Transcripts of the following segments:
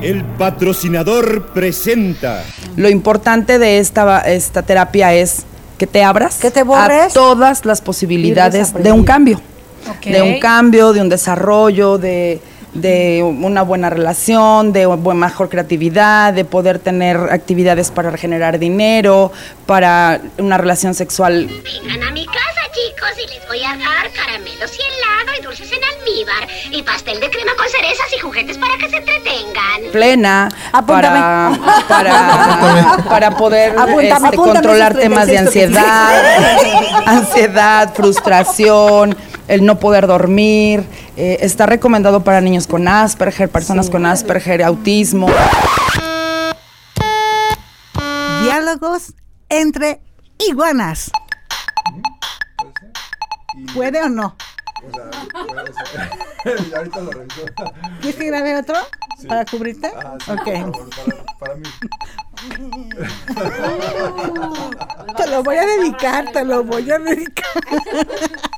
El patrocinador presenta. Lo importante de esta, esta terapia es que te abras Que te a borres. todas las posibilidades de un cambio. De un cambio, de un desarrollo, de, de una buena relación, de mejor creatividad, de poder tener actividades para generar dinero, para una relación sexual Vengan a mi casa, chicos, y les voy a dar caramelos y helado y dulces en almíbar y pastel de crema con cerezas y juguetes para que se entretengan. plena para, para, para poder Apúntame, este, apúntame controlar temas de 36, ansiedad, ansiedad, frustración, el no poder dormir. Eh, está recomendado para niños con Asperger, personas con Asperger, autismo. Diálogos entre iguanas. ¿Puede o no? ahorita lo reviso. ¿Quieres que grabe otro? ¿Para cubrirte? Ah, sí, ok. por favor, para, para mí. Te lo voy a dedicar, te lo voy a dedicar.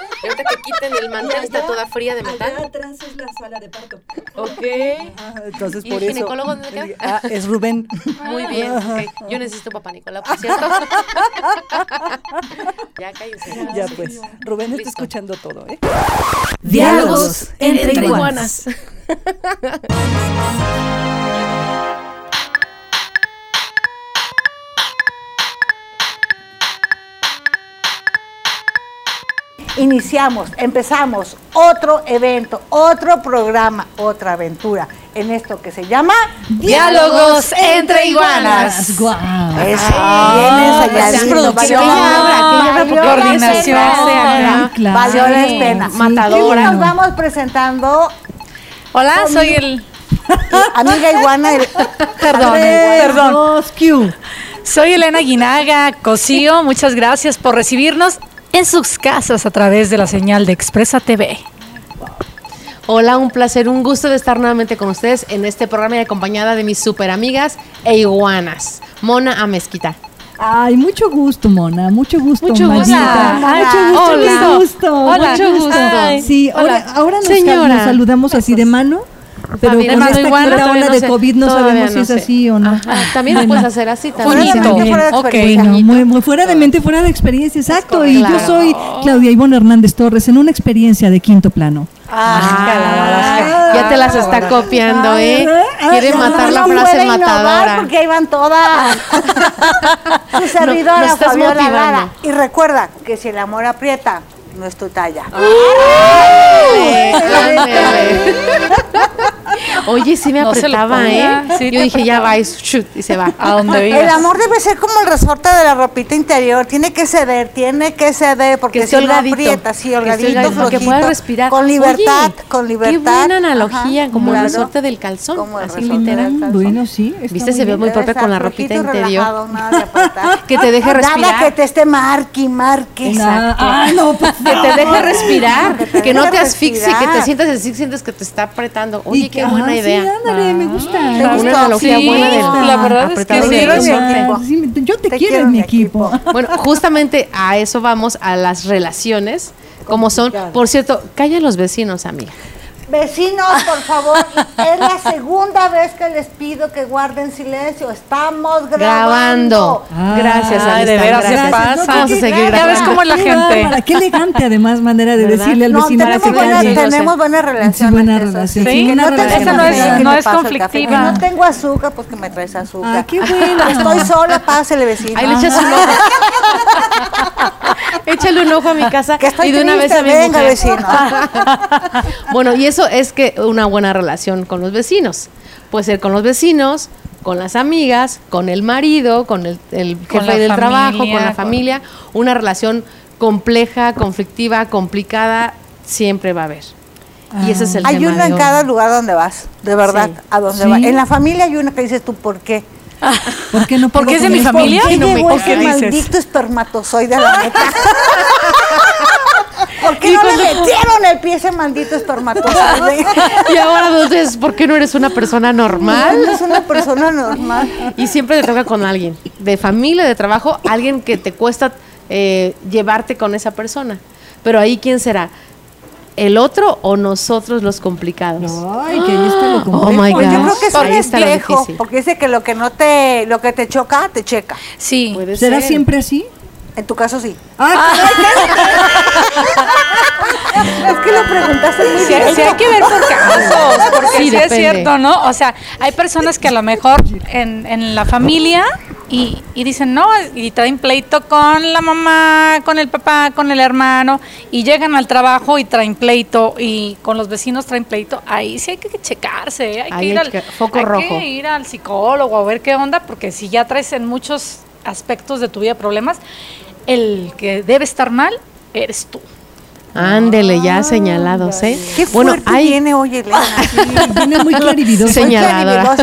Ahorita que quiten el mantel, está toda fría de metal. atrás es la sala de parto. Ok. entonces, ¿Y por el eso. ginecólogo dónde queda? Ah, es Rubén. Muy bien. Yo necesito papá Nicolás, por cierto. ya cállense. Ya pues. Rubén está escuchando todo, ¿eh? Diálogos entre iguanas. Iniciamos, empezamos otro evento, otro programa, otra aventura en esto que se llama Diálogos entre iguanas. Eso, bien esa ensayadito, es producción. coordinación. Valió la pena. Matadora. Y nos vamos presentando Hola, soy el. amiga iguana. el- Perdón, perdón. Q. Soy Elena Guinaga Cosío. Muchas gracias por recibirnos en sus casas a través de la señal de Expresa TV. Hola, un placer, un gusto de estar nuevamente con ustedes en este programa y acompañada de mis super amigas e iguanas. Mona Amezquita. Ay, mucho gusto, Mona, mucho gusto. Mucho gusto. Hola. Mucho gusto, Hola. mucho gusto. Hola. mucho gusto. Ay. Sí, Hola. ahora, ahora nos saludamos así de mano, pero También. con esta todavía ola no de sé, COVID no sabemos si no es sé. así o no. Ajá, también lo puedes hacer así también. fuera de no, muy, muy fuera de mente, fuera de experiencia, exacto. Y yo soy Claudia Ivonne Hernández Torres en una experiencia de quinto plano. Ah, ya te las está copiando, ¿eh? Quiere matar la frase matadora. Porque ahí van todas. Su servidora, Fabiola. Lara. Y recuerda que si el amor aprieta, no es tu talla. Ándale. Oye, sí me No lo apretaba. ¿eh? Sí, Yo dije, ya va, y shoot, y se va. A donde El amor debe ser como el resorte de la ropita interior. Tiene que ceder, tiene que ceder, porque Que si esté no holgadito. aprieta, sí, holgadito, que flojito, pueda respirar. Con libertad, Oye, con libertad. Qué buena analogía, Ajá, como claro. el resorte del calzón. Como el así resorte literal. del calzón. Bueno, sí. Viste, se ve muy propia con la ropita interior. relajado, nada de apretar. Que te deje respirar. Nada que te esté marque, marque. Ah, ah, no, por Que te deje respirar, Que te que no te asfixie, que te sientas así, sientes que te está apretando. Oye, Y qué que- buena idea. Sí, ándale, me gusta. ¿Te Una gustó? analogía Sí, buena la verdad es que sí. Sí, yo te, Te quiero quiero en mi mi equipo. equipo. Bueno, justamente a eso vamos, a las relaciones, como son. Por cierto, calla a los vecinos, amiga. Vecinos, por favor, es la segunda vez que les pido que guarden silencio. Estamos grabando. Grabando. Gracias, Ay, de veras se pasa. Vamos a seguir Ya ves cómo es la Qué gente. bárbara, Qué elegante, además, manera de ¿Verdad? decirle al No, vecino. tenemos que buena, calle. tenemos buena relación. Sí, buena eso relación. Sí, Que una no te relación. Esa no es- no es conflictiva. Que no tengo azúcar, pues que me traes azúcar. Ah, qué bueno. Estoy sola, pásele vecino. Ahí le echas un ojo. Échale un ojo a mi casa Que estoy y de una vez a mi venga, mujer. vecino. bueno, y eso es que una buena relación con los vecinos. Puede ser con los vecinos, con las amigas, con el marido, con el, el Con jefe del trabajo, con la con- familia. Una relación compleja, conflictiva, complicada, siempre va a haber. Y ese es el Hay tema uno en cada lugar donde vas, de verdad, Sí. a donde Sí. vas. En la familia hay uno que dices tú, ¿por qué? ¿Por qué no ¿Por qué puedo es de mi familia? ¿Por qué No me- ¿por qué dices? maldito espermatozoide a la neta? ¿Por qué no le metieron el pie a ese maldito espermatozoide? Y ahora entonces, ¿por qué no eres una persona normal? No es una persona normal. Y siempre te toca con alguien, de familia, de trabajo, alguien que te cuesta eh, llevarte con esa persona. Pero ahí, ¿quién será? ¿El otro o nosotros los complicados? Ay, que ahí está lo Oh complejo. my Pues yo God. creo que es un espejo, porque dice que lo que no te, lo que te choca, te checa. Sí. Puede ¿Será ser. siempre así? En tu caso sí. Ah, Es que lo preguntaste muy Sí, bien. sí hay que ver por casos, porque Sí, sí, es depende. cierto, ¿no? O sea, hay personas que a lo mejor en, en la familia y, y dicen, no, y traen pleito con la mamá, con el papá, con el hermano, y llegan al trabajo y traen pleito, y con los vecinos traen pleito, ahí sí hay que checarse, ¿eh? hay, Ahí que, ir hay al, que- foco hay rojo. que ir al psicólogo a ver qué onda, porque si ya traes en muchos aspectos de tu vida problemas, el que debe estar mal eres tú. Ándele, ya señalados, ¿eh? Qué bueno, fuerte hay, viene hoy, Elena. viene muy clarividosa. Señaladora.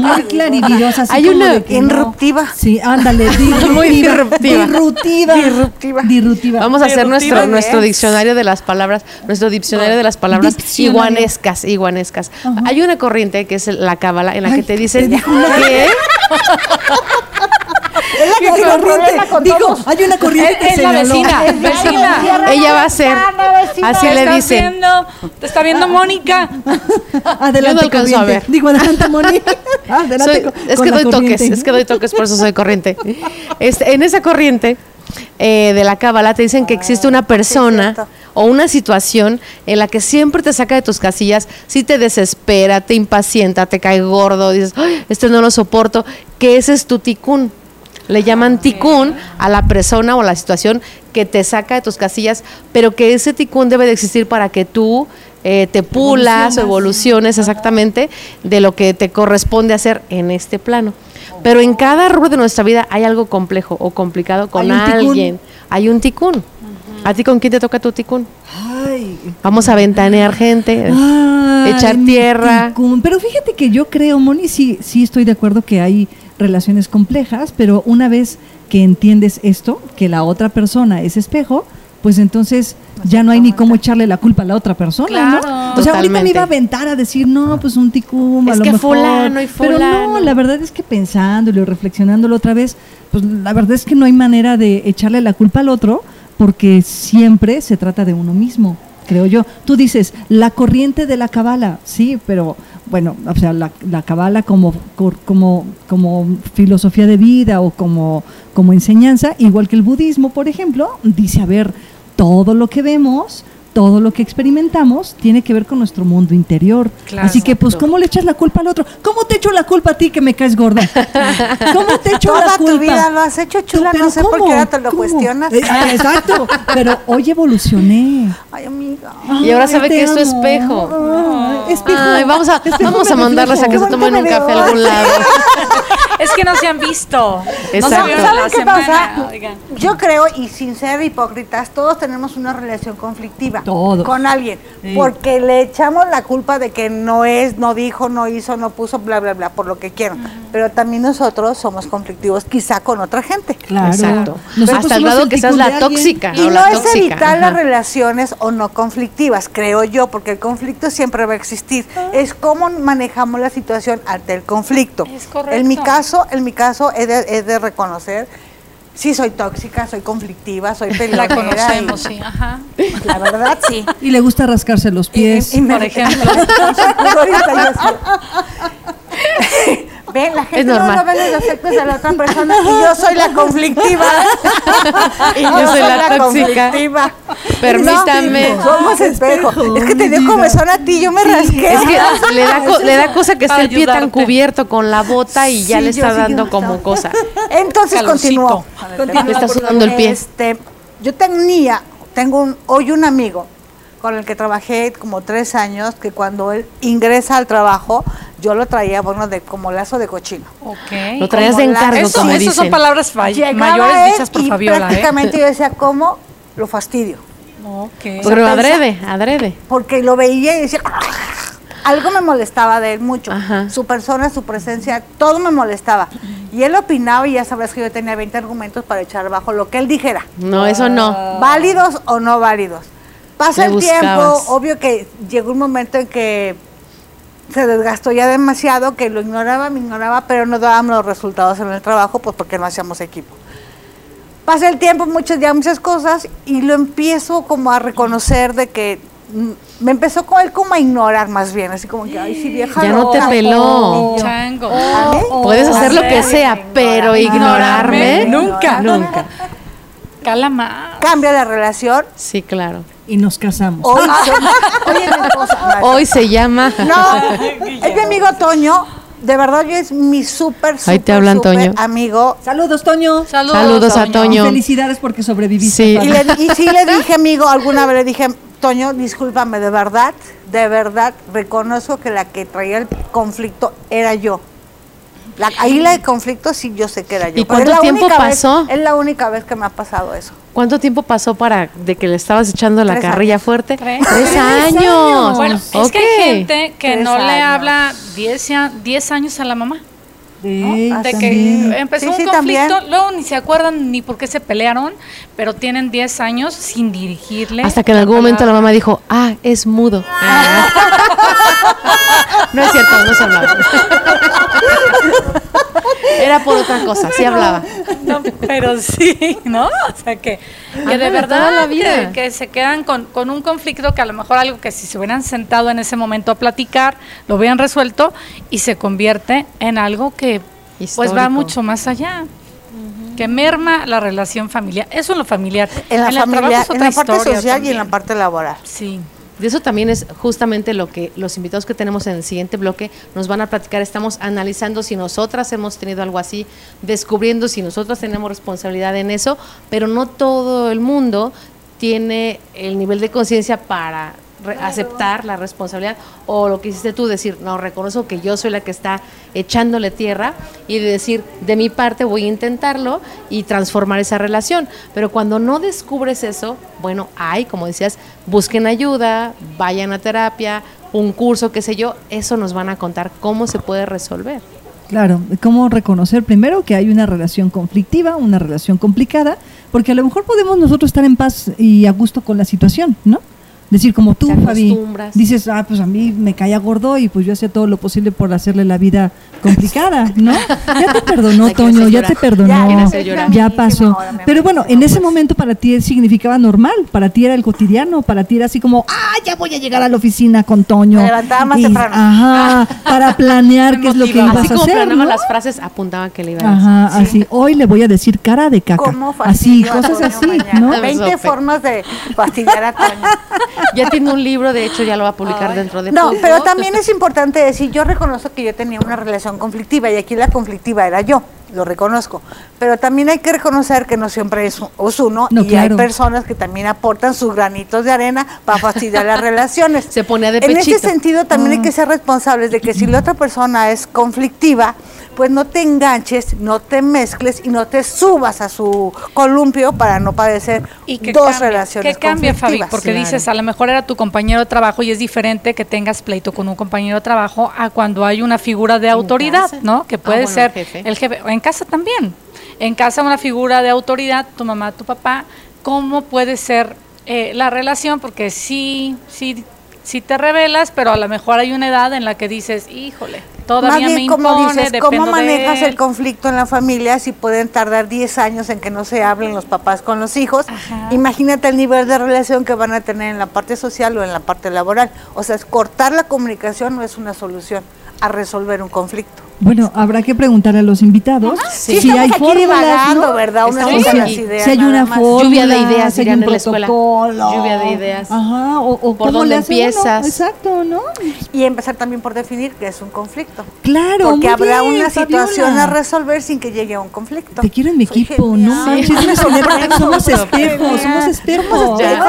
Muy clarividosa. así Hay como una de que no. Disruptiva. Sí, ándale, disruptiva. Muy disruptiva. Disruptiva. Disruptiva. Disruptiva. Vamos a hacer nuestro, es. nuestro diccionario de las palabras, nuestro diccionario de las palabras Diccionario. iguanescas, iguanescas. Hay una corriente que es la cábala en la que te dicen te que Es la que Hay tiene corriente. problema con Digo, todos. hay una corriente Es- que es la vecina, Es vecina. ella va a ser, así ¿Te le dicen. viendo? ¿Te está viendo Mónica? Adelante, corriente. ver. Digo, adelante, Moni. Adelante Soy- con- es que doy toques, es que doy toques, por eso soy corriente. Este, en esa corriente eh, de la cábala te dicen que existe una persona cierto. o una situación en la que siempre te saca de tus casillas, si te desespera, te impacienta, te cae gordo, dices, "Ay, este no lo soporto, que ese es tu ticún. Le llaman ticún a la persona o la situación que te saca de tus casillas, pero que ese ticún debe de existir para que tú eh, te pulas o evoluciones exactamente de lo que te corresponde hacer en este plano. Pero en cada rubro de nuestra vida hay algo complejo o complicado con Hay alguien. Hay un ticún. ¿A ti con quién te toca tu ticún? Ay, Vamos a ventanear gente, Ay, echar tierra. ticún. Pero fíjate que yo creo, Moni, sí, sí estoy de acuerdo que hay relaciones complejas, pero una vez que entiendes esto, que la otra persona es espejo, pues entonces ya no hay ni cómo echarle la culpa a la otra persona, ¿no? O sea, ahorita me iba a aventar a decir, no, pues un ticum, a Es lo que mejor. fulano y Pero no, fulano. la verdad es que pensándolo y reflexionándolo otra vez, pues la verdad es que no hay manera de echarle la culpa al otro, porque siempre se trata de uno mismo, creo yo. Tú dices, la corriente de la cabala, sí, pero bueno, o sea, la, la cabala como, como, como filosofía de vida o como, como enseñanza, igual que el budismo, por ejemplo, dice, a ver, todo lo que vemos, todo lo que experimentamos tiene que ver con nuestro mundo interior. Claro. Así que, pues, ¿cómo le echas la culpa al otro? ¿Cómo te echo la culpa a ti que me caes gorda? ¿Cómo te echo la Toda culpa? tu vida lo has hecho, chula, no sé por qué ahora te lo ¿Cómo? cuestionas. Eh, ah, exacto, pero hoy evolucioné. Ay, amiga. Y ahora sabe que es su amo. espejo. Ay, espejo. Ay, vamos a, Espejo vamos a mandarlas a que se tomen un café a algún lado. Es que no se han visto. No Exacto. vieron ¿Saben qué semana, pasa? oigan. Yo creo, y sin ser hipócritas, todos tenemos una relación conflictiva Todos. con alguien, Sí. porque le echamos la culpa de que no es, no dijo, no hizo, no puso, bla, bla, bla, por lo que quieran. Pero también nosotros somos conflictivos quizá con otra gente. Claro. Exacto. Nosotros Hasta el grado que seas la tóxica. Y no la es tóxica. evitar las relaciones o no conflictivas, creo yo, porque el conflicto siempre va a existir. Ah. Es cómo manejamos la situación ante el conflicto. Es correcto. En mi caso, en mi caso he de, he de reconocer, sí soy tóxica, soy conflictiva, soy La peleonera. conocemos, y- sí. Ajá. La verdad, sí. Y le gusta rascarse los pies. Y- y me- por ejemplo. Ahorita yo sí. Ven, la gente no normal. lo ve los defectos de la otra persona y yo soy la conflictiva. y yo, Yo soy la, tóxica. conflictiva. Permítame. No, somos espejo. Es que te dio comezón a ti, yo me rasqué. Es que le da, co- le da cosa que esté el pie tan cubierto con la bota y ya Sí, le está sí, dando como cosa. Entonces continuó. Le está sudando el pie. Este, yo tenía, tengo un, hoy un amigo con el que trabajé como tres años, que cuando él ingresa al trabajo, yo lo traía, bueno, de como lazo de cochino. Ok. Lo traías de la- encargo, Eso, como esas son dicen. palabras mayores dichas por y Fabiola, ¿eh? prácticamente yo decía, ¿cómo lo fastidio? Ok. Pero adrede, adrede. Porque lo veía y decía, algo me molestaba de él mucho. Ajá. Su persona, su presencia, todo me molestaba. Y él opinaba y ya sabes que yo tenía 20 argumentos para echar abajo lo que él dijera. No, eso no. válidos o no válidos. Pasa el tiempo, obvio que llegó un momento en que se desgastó ya demasiado, que lo ignoraba, me ignoraba, pero no dábamos los resultados en el trabajo, pues porque no hacíamos equipo. Pasa el tiempo, muchas ya muchas cosas, y lo empiezo como a reconocer de que me empezó con él como a ignorar más bien, así como que, ay, sí, vieja Ya no te loca". peló. Chango. ¿Vale? Puedes hacer lo que sea, pero ignorarme. Nunca. Nunca. Cala más. Cambia la relación. Sí, claro. Y nos casamos. Hoy, se- mi esposa, no, Hoy se llama. No, es mi amigo Toño. De verdad, yo es mi súper, Ahí te súper, hablan, súper Toño. amigo. Saludos, Toño. Saludos, Saludos a Y Toño. felicidades porque sobreviviste. Sí. Y, le- y sí le dije, amigo, alguna vez le dije, Toño, discúlpame, de verdad, de verdad, reconozco que la que traía el conflicto era yo. La, ahí la de conflicto sí yo sé que era yo. ¿Y cuánto la tiempo única vez- pasó? es la única vez que me ha pasado eso. ¿Cuánto tiempo pasó para de que le estabas echando la Tres carrilla años. fuerte? Tres. Tres Tres años. años. Bueno, es que hay gente que Tres no le años. habla 10 a- 10 años a la mamá. Sí, Ah, De que empezó Sí, un sí, conflicto, también. luego ni se acuerdan ni por qué se pelearon, pero tienen 10 años sin dirigirle. Hasta que en algún momento la mamá dijo, ah, es mudo. no es cierto, no se hablaba. Era por otra cosa, sí hablaba. No, pero sí, ¿no? O sea, que, que de verdad la vida. Que, que se quedan con, con un conflicto que a lo mejor algo que si se hubieran sentado en ese momento a platicar, lo hubieran resuelto y se convierte en algo que pues va mucho más allá. Que merma la relación familiar. Eso en lo familiar. En la el trabajo familia, es en otra la parte social y en la parte laboral. Sí. De eso también es justamente lo que los invitados que tenemos en el siguiente bloque nos van a platicar. Estamos analizando si nosotras hemos tenido algo así, descubriendo si nosotras tenemos responsabilidad en eso, pero no todo el mundo tiene el nivel de conciencia para aceptar la responsabilidad o lo que hiciste tú, decir, no, reconozco que yo soy la que está echándole tierra y de decir, de mi parte voy a intentarlo y transformar esa relación. Pero cuando no descubres eso, bueno, hay, como decías, busquen ayuda, vayan a terapia, un curso, qué sé yo, eso nos van a contar cómo se puede resolver. Claro, cómo reconocer primero que hay una relación conflictiva, una relación complicada, porque a lo mejor podemos nosotros estar en paz y a gusto con la situación, ¿no? Decir como tú, Fabi, dices, ah, pues a mí me caía gordo y pues yo hacía todo lo posible por hacerle la vida complicada, ¿no? Ya te perdonó, Toño, ya te perdonó, ya pasó. Pero bueno, en ese momento para ti significaba normal, para ti era el cotidiano, para ti era así como, ah, ya voy a llegar a la oficina con Toño. Me levantaba más Y- temprano. Ajá, para planear qué es lo que ibas Así a como hacer, ¿no? las frases, apuntaban que le iba a decir. Ajá, así. Hoy le voy a decir cara de caca. ¿Cómo Así, cosas así? ¿no? 20 Sope. formas de fastidiar a Toño. Ya tiene un libro, de hecho ya lo va a publicar dentro de No, poco. pero también es importante decir, yo reconozco que yo tenía una relación conflictiva y aquí la conflictiva era yo, lo reconozco. Pero también hay que reconocer que no siempre es, un- es uno No, y claro. hay personas que también aportan sus granitos de arena para fastidiar las relaciones. Se pone de En pechito. ese sentido también hay que ser responsables de que si la otra persona es conflictiva, pues no te enganches, no te mezcles y no te subas a su columpio para no padecer Y que dos cambie, relaciones que cambie, Fabi, conflictivas. porque Claro. dices, a lo mejor era tu compañero de trabajo y es diferente que tengas pleito con un compañero de trabajo a cuando hay una figura de autoridad, casa. ¿no? Que Ah, puede bueno, ser el jefe. el jefe, o en casa también. En casa una figura de autoridad, tu mamá, tu papá, ¿cómo puede ser eh, la relación? Porque sí, sí, sí te revelas, pero a lo mejor hay una edad en la que dices, híjole, todavía me bien, como impone, dices, ¿cómo manejas el conflicto en la familia si pueden tardar 10 años en que no se hablen los papás con los hijos? Ajá. Imagínate el nivel de relación que van a tener en la parte social o en la parte laboral. O sea, cortar la comunicación no es una solución a resolver un conflicto. Bueno, habrá que preguntar a los invitados Sí, si hay fórmulas. ¿verdad? Las ideas si hay una fórmula, Lluvia de ideas, si hay un la protocolo. Lluvia de ideas. Ajá, o, o ¿Por cómo dónde le hace uno. empiezas? Exacto, ¿no? Y empezar también por definir qué es un conflicto. Claro, Porque muy habrá bien, una situación Fabiola. a resolver sin que llegue a un conflicto. Te quiero en mi Soy equipo, genial. no manches, una somos espejos, somos espejos. Se van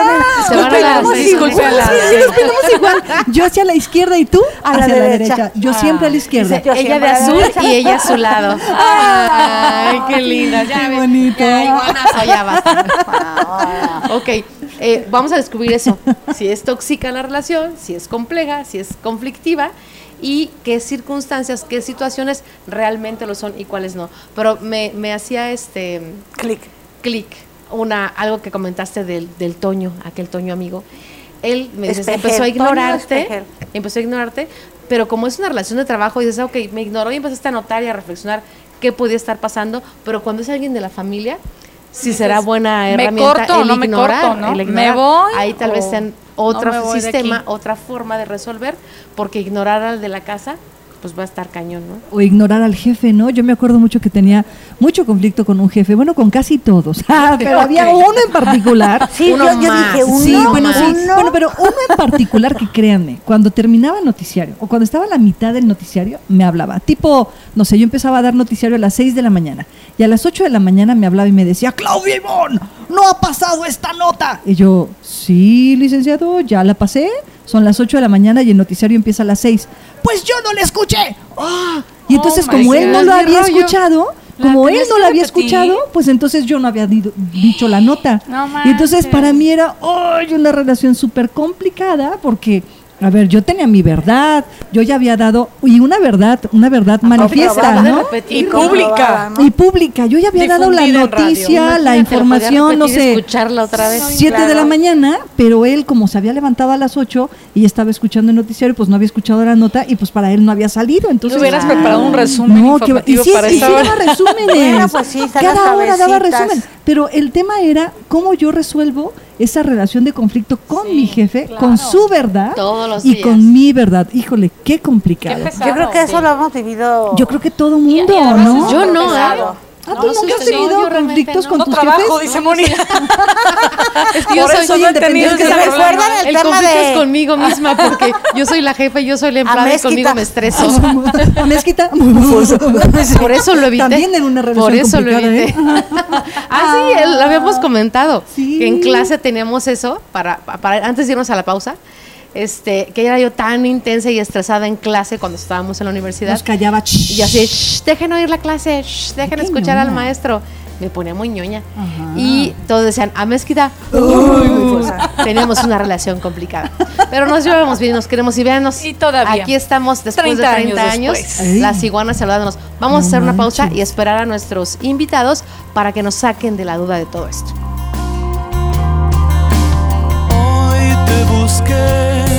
a la peinamos disculpe a la- Sí, sí, nos peinamos igual. Yo hacia la izquierda y tú A la hacia la derecha. Yo siempre a la izquierda. Yo ella de siempre a la azul y ella a su lado. Ay, qué linda. Ya Qué bonito. Ya, iguanazo, ya basta. ok, Eh, vamos a descubrir eso. Si es tóxica la relación, si es compleja, si es conflictiva y qué circunstancias, qué situaciones realmente lo son y cuáles no. Pero me, me hacía este Clic. clic una algo que comentaste del, del Toño, aquel Toño amigo. Él me dice, empezó a ignorarte, Espejel. empezó a ignorarte, pero como es una relación de trabajo, dices, ok, me ignoró y empezaste a notar y a reflexionar qué podía estar pasando, pero cuando es alguien de la familia, si será buena ¿me herramienta corto el no me ignorar, corto, no? el ¿Me ignorar. voy Ahí tal vez no otro me sistema, otra forma de resolver, porque ignorar al de la casa, pues va a estar cañón, ¿no? o ignorar al jefe, ¿no? Yo me acuerdo mucho que tenía mucho conflicto con un jefe, bueno, con casi todos, Ah, pero había uno en particular. Sí, Uno yo, yo más. dije uno, Sí, bueno, sí. uno. Bueno, pero uno en particular que créanme, cuando terminaba el noticiario o cuando estaba a la mitad del noticiario, me hablaba. Tipo, no sé, yo empezaba a dar noticiario a las 6 de la mañana y a las 8 de la mañana me hablaba y me decía, Claudia Ivón, no ha pasado esta nota. Y yo, sí, licenciado, ya la pasé. Son las 8 de la mañana y el noticiario empieza a las 6. Pues yo no la escuché. Y Oh entonces, my como él no lo había rollo. escuchado, como él no la había escuchado, pues entonces yo no había dicho la nota. No y entonces para mí era una relación súper complicada porque, a ver, yo tenía mi verdad, yo ya había dado, y una verdad, una verdad manifiesta, ¿no? Y pública. ¿no? Y pública, yo ya había dado la noticia, la información, no sé, escucharla otra vez. 7 de la mañana, pero él como se había levantado a las 8 y estaba escuchando el noticiario, pues no había escuchado la nota y pues para él no había salido, entonces... hubieras preparado un resumen No, que, y sí, para y sí daba resúmenes. Bueno, pues sí, Cada hora daba resumen. Pero el tema era cómo yo resuelvo esa relación de conflicto con mi jefe, con su verdad Todos los y días. con mi verdad. Híjole, qué complicado. Qué pesado. Yo creo que eso lo hemos vivido. Yo creo que todo Y- y mundo, ¿no? Yo no, ¿eh? Ah, No, ¿tú no, nunca has tenido conflictos no. con No tus trabajo, jefes? dice Mónica. Es que yo soy, no tenido Es que se recuerdan el, el tema conflicto de es conmigo misma porque yo soy la jefa y yo soy la empleada y conmigo me estreso. Honestita. Por eso lo evité. También en una relación Por eso lo complicada, evité. ¿eh? ah, sí, lo habíamos comentado. Sí. Que en clase teníamos eso para, para antes de irnos a la pausa. Este, que era yo tan intensa y estresada en clase cuando estábamos en la universidad. Nos callaba. Y así, "Shh, dejen oír la clase, shh, dejen escuchar al maestro. Me ponía muy ñoña. Ajá. Y todos decían, a mezquita. Teníamos una relación complicada. Pero nos llevamos bien, nos queremos y véanos. Y todavía. Aquí estamos después 30 de 30 años años, las iguanas saludándonos. Vamos No a hacer una pausa manches. y esperar a nuestros invitados para que nos saquen de la duda de todo esto. Hoy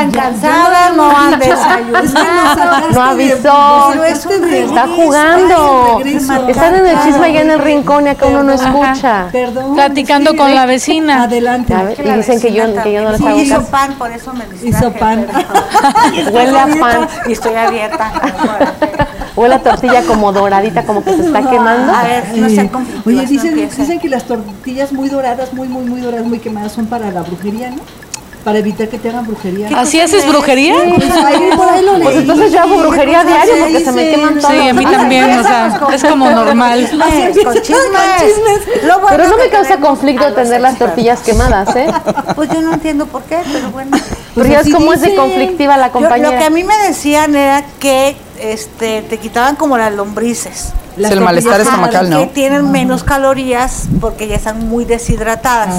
Están cansadas, no han desayunado. No avisó. Está jugando. Están en el chisme allá en el rincón y acá uno no escucha. Perdón. Platicando con la vecina. Adelante. Y dicen que yo, que yo no les hago hizo caso. pan, por eso me distraje. Hizo pan. Huele a pan. Y estoy abierta. Huele a tortilla como doradita, como que se está quemando. A ver, no conflictivas, Oye, dicen, dicen que las tortillas muy doradas, muy, muy, muy doradas, muy quemadas, son para la brujería, ¿no? Para evitar que te hagan brujería. ¿Así haces brujería? Pues ahí, por ahí lo Pues leí. entonces yo hago brujería ¿Qué diario porque se me queman todas. Sí, a mí también, o sea, es como normal. Con chismes. Lo bueno Pero no me causa conflicto tener las tortillas quemadas, ¿eh? Pues yo no entiendo por qué, pero bueno. Pero ya es así como es de conflictiva la compañera. lo que a mí me decían era que este, te quitaban como las lombrices. Las Sí, el malestar estomacal, que ¿no? tienen menos calorías porque ya están muy deshidratadas.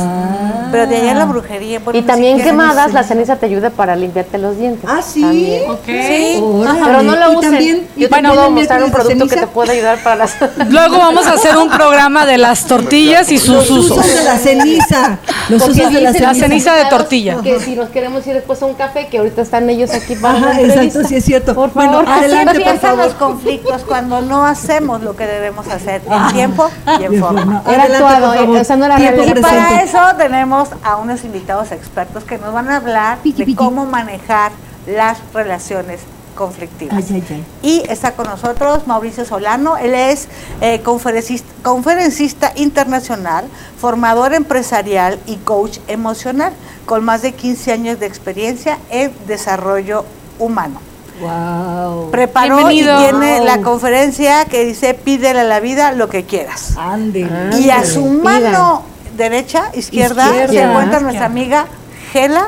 Pero de allá la brujería. bueno, Y también quemadas, la ceniza te ayuda para limpiarte los dientes. Ah, sí. También. Sí. Pero no lo usen. también- y Yo te también puedo mostrar un producto que te ceniza. puede ayudar para las... Luego vamos a hacer un programa de las tortillas y sus Los usos. usos de la ceniza. Los Porque usos de la dicen La ceniza. ceniza de tortilla. Que si nos queremos ir después a un café, que ahorita están ellos aquí para Ajá, exacto, sí es cierto. Por Bueno, favor. Así adelante, por favor. los conflictos cuando no hacemos lo que debemos hacer en tiempo y en forma. Era actuado, o sea, no era. Y para eso tenemos a unos invitados expertos que nos van a hablar de cómo manejar las relaciones conflictivas. Ay, ay, ay. Y está con nosotros Mauricio Solano, él es eh, conferencista, conferencista internacional, formador empresarial y coach emocional, con más de 15 años de experiencia en desarrollo humano. Wow. Preparó Bienvenido. y tiene Wow. la conferencia que dice pídele a la vida lo que quieras. Ande. Y a su Pida. mano derecha, izquierda, se encuentra nuestra amiga Gela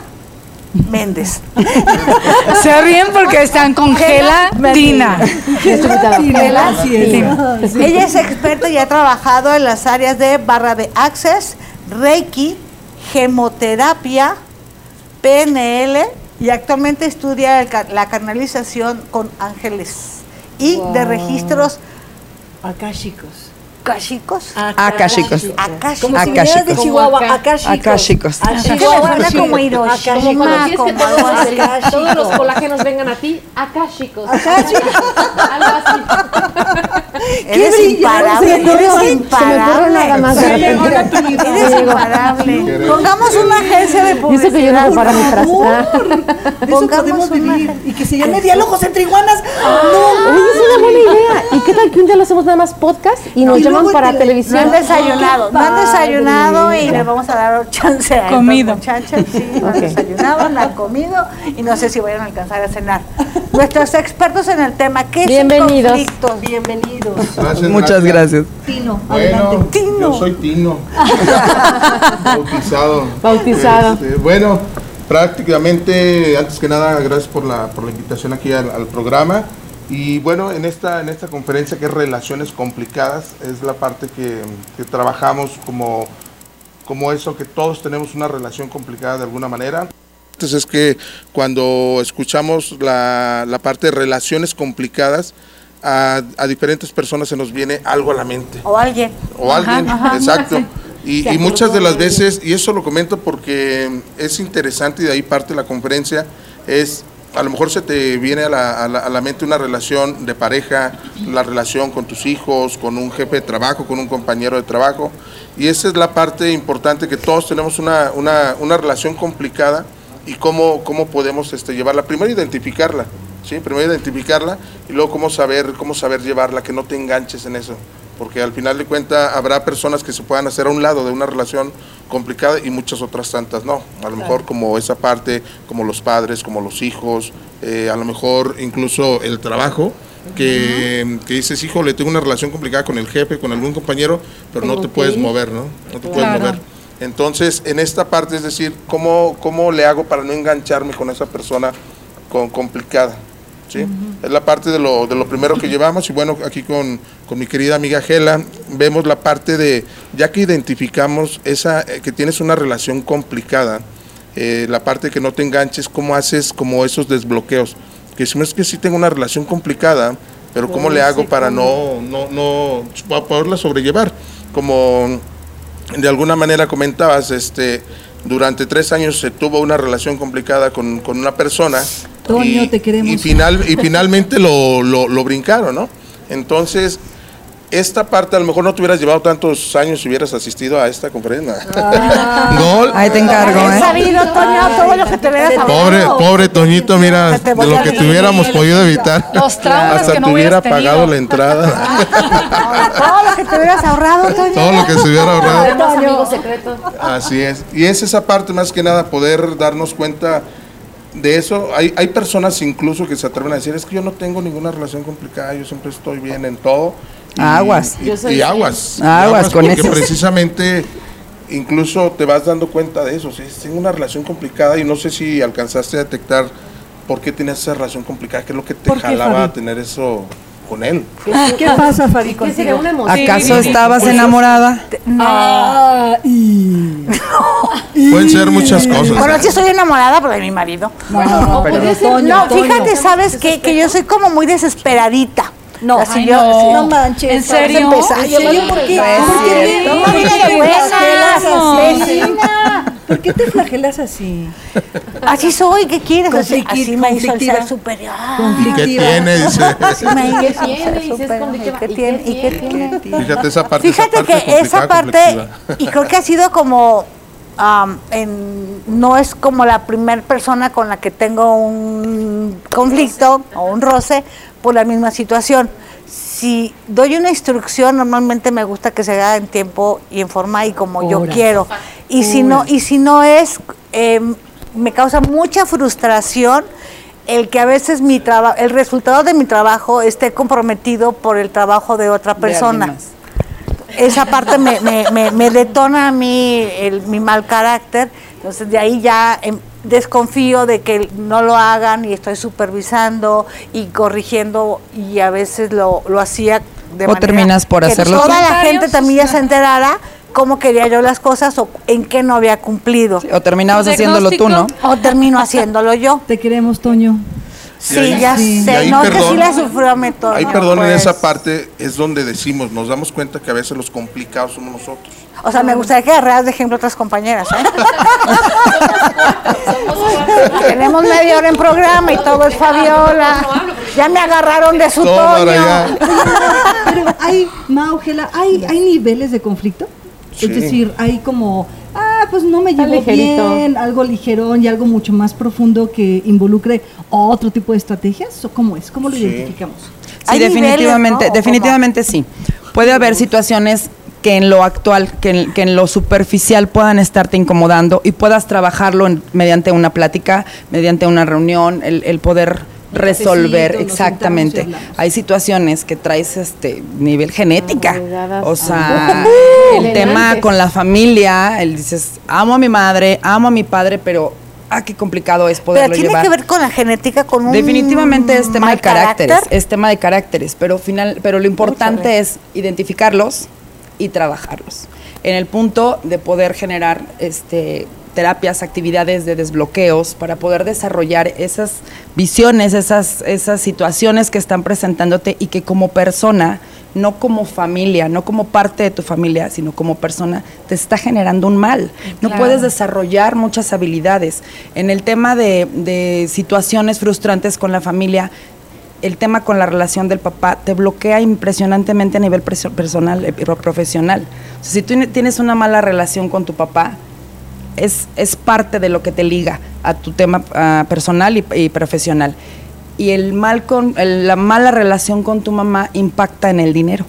Méndez. Se ríen porque están con. Gela. Sí. Ella es experta y ha trabajado en las áreas de barra de access, Reiki, gemoterapia, PNL y actualmente estudia el la canalización con ángeles y de registros Akáshicos. Cáshicos. Akáshicos. Akáshicos. Como si Akáshicos. vinieras de Chihuahua, como Como cuando que como todos, los colágenos vengan a ti, acá chicos. Algo así. Eres imparable, eres. Eres imparable. Pongamos una agencia de Dice que yo publicidad. no para mi eso Pongamos podemos una- vivir. Y que se llame Diálogos entre Iguanas. Oye, es una buena idea. ¿Y qué tal que un día lo hacemos nada más podcast y nos Para tele- No televisión? han desayunado, no han desayunado y les vamos a dar chance a Comido. estos muchachos. Sí, no han desayunado, no han comido y no sé si vayan a alcanzar a cenar. Nuestros expertos en el tema, ¿qué es Bienvenidos. conflicto? Bienvenidos. Gracias, Muchas gracias. Tino, Bueno, adelante. yo soy Tino. Bautizado. Bautizado. Este, bueno, prácticamente, antes que nada, gracias por la, por la invitación aquí al, al programa. Y bueno, en esta, en esta conferencia que es Relaciones Complicadas, es la parte que, que trabajamos como, como eso, que todos tenemos una relación complicada de alguna manera. Entonces es que cuando escuchamos la, la parte de relaciones complicadas, a, a diferentes personas se nos viene algo a la mente O alguien. o alguien, exacto. Y, y muchas de las veces, y eso lo comento porque es interesante y de ahí parte la conferencia, es a lo mejor se te viene a la, a la- a la mente una relación de pareja, la relación con tus hijos, con un jefe de trabajo, con un compañero de trabajo, y esa es la parte importante que todos tenemos una, una, una relación complicada y cómo, cómo podemos este, llevarla. Primero identificarla, ¿sí? Primero identificarla y luego cómo saber, cómo saber llevarla, que no te enganches en eso. Porque al final de cuentas habrá personas que se puedan hacer a un lado de una relación complicada y muchas otras tantas no. A lo mejor como esa parte, como los padres, como los hijos, eh, a lo mejor incluso el trabajo. Que, que dices, hijo, le tengo una relación complicada con el jefe, con algún compañero, pero no te puedes mover, ¿no? No te puedes mover. Entonces, en esta parte, es decir, ¿cómo, cómo le hago para no engancharme con esa persona con, complicada? ¿Sí? Es la parte de lo, de lo primero que llevamos y bueno, aquí con, con mi querida amiga Gela vemos la parte de, ya que identificamos esa, eh, que tienes una relación complicada, eh, la parte que no te enganches, ¿cómo haces como esos desbloqueos? Que si no es que sí tengo una relación complicada, pero ¿cómo le hago para no, no, no, poderla sobrellevar? Como de alguna manera comentabas, este, durante tres años se tuvo una relación complicada con, con una persona. Toño, te queremos. Y, final, y finalmente lo, lo, lo brincaron, ¿no? Entonces, esta parte a lo mejor no te hubieras llevado tantos años si hubieras asistido a esta conferencia. no, Ahí te encargo, ¿eh? sabido, Toño, todo lo que te hubieras pobre, ahorrado. pobre Toñito, mira, de lo que te hubiéramos podido evitar. Los traumas Hasta que no te hubiera pagado la entrada. Todo lo que te hubieras ahorrado, Toño. Todo lo que se hubiera ahorrado. Tenemos amigos secretos. Así es. Y es esa parte más que nada, poder darnos cuenta de eso. Hay, hay personas incluso que se atreven a decir, es que yo no tengo ninguna relación complicada, yo siempre estoy bien en todo. Y- Aguas. Y, y sí. aguas. y Aguas con porque eso. precisamente incluso te vas dando cuenta de eso. Si tengo una relación complicada y no sé si alcanzaste a detectar por qué tienes esa relación complicada, qué es lo que te ¿Por qué, jalaba a tener eso con él. ¿Qué pasa, Fabi, ¿Qué sería contigo? una emoción? ¿Acaso estabas enamorada? Ah, y- Pueden ser muchas cosas. Bueno, sí estoy enamorada pero de mi marido. No, no, pero- No, fíjate, ¿sabes qué? Que yo soy como muy desesperadita. No, Así ay, yo, no. no manches. ¿En serio? ¿En serio? ¿Por qué? No es ¿Por qué cierto. te- No, por qué ¿Por qué te flagelas así? Así soy, ¿qué quieres? Así, Conflicti- así me hizo el conflictiva. ser superior. ¿Y qué Conflictiva. tiene? Dice. Así me hizo ¿Qué el ser superior. conflictiva. ¿Y qué ¿Y qué tiene? ¿Y qué tiene? Fíjate esa parte. Fíjate esa parte que esa parte, conflictiva. y creo que ha sido como, am, en- no es como la primer persona con la que tengo un conflicto o un roce por la misma situación. Si doy una instrucción, normalmente me gusta que se haga en tiempo y en forma y como yo quiero. Y si no, y si no es, em, me causa mucha frustración el que a veces mi trabajo, el resultado de mi trabajo esté comprometido por el trabajo de otra persona. esa parte me, me, me, me detona a mí el, mi mal carácter, entonces de ahí ya em, desconfío de que no lo hagan y estoy supervisando y corrigiendo y a veces lo, lo hacía de O manera terminas por que hacerlo toda la gente también ya se enterara cómo quería yo las cosas o en qué no había cumplido. O terminabas haciéndolo tú, ¿no? O termino haciéndolo yo. Te queremos, Toño. Sí, ahí- ya sé, ahí, no que sí perdón, la sufrió me todo. Ahí, perdón, en pues. esa parte es donde decimos, nos damos cuenta que a veces los complicados somos nosotros. O sea, me gustaría que agarraras de ejemplo a otras compañeras, ¿eh? Tenemos media hora en programa y todo es Fabiola. Ya me agarraron de su toño. Pero hay, Maugela, hay, hay niveles de conflicto. Sí. Es decir, hay como, ah, pues no me Está llevo ligerito. bien, algo ligerón y algo mucho más profundo que involucre otro tipo de estrategias. ¿O cómo es? ¿Cómo lo Sí. identificamos? Sí, niveles, definitivamente, ¿no? ¿O definitivamente sí. Puede haber situaciones que en lo actual, que en, que en lo superficial puedan estarte incomodando y puedas trabajarlo en- mediante una plática, mediante una reunión, el, el poder resolver exactamente. Hay situaciones que traes este nivel genética. O sea, el tema con la familia, el dices, amo a mi madre, amo a mi padre, pero ah, qué complicado es poderlo Pero tiene llevar. que ver con la genética, con un Definitivamente es tema mal de caracteres, carácter. es tema de caracteres, pero final, pero lo importante es identificarlos y trabajarlos. En el punto de poder generar este terapias, actividades de desbloqueos para poder desarrollar esas visiones, esas, esas situaciones que están presentándote y que como persona, no como familia, no como parte de tu familia, sino como persona, te está generando un mal. No Claro. puedes desarrollar muchas habilidades. En el tema de, de situaciones frustrantes con la familia, el tema con la relación del papá te bloquea impresionantemente a nivel personal y profesional. O sea, si tú tienes una mala relación con tu papá, es, es parte de lo que te liga a tu tema ah, personal y, y profesional. Y el mal con, el- la mala relación con tu mamá impacta en el dinero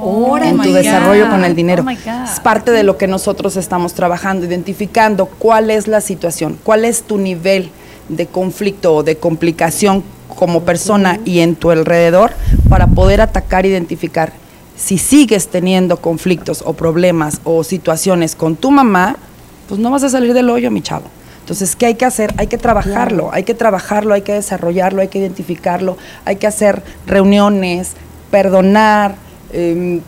Oh en tu God. desarrollo con el dinero. Oh es parte de lo que nosotros estamos trabajando, identificando cuál es la situación, cuál es tu nivel de conflicto o de complicación como persona y en tu alrededor para poder atacar, identificar. Si sigues teniendo conflictos o problemas o situaciones con tu mamá, pues no vas a salir del hoyo, mi chavo. Entonces, ¿qué hay que hacer? Hay que trabajarlo, hay que trabajarlo, hay que desarrollarlo, hay que identificarlo, hay que hacer reuniones, perdonar. eh,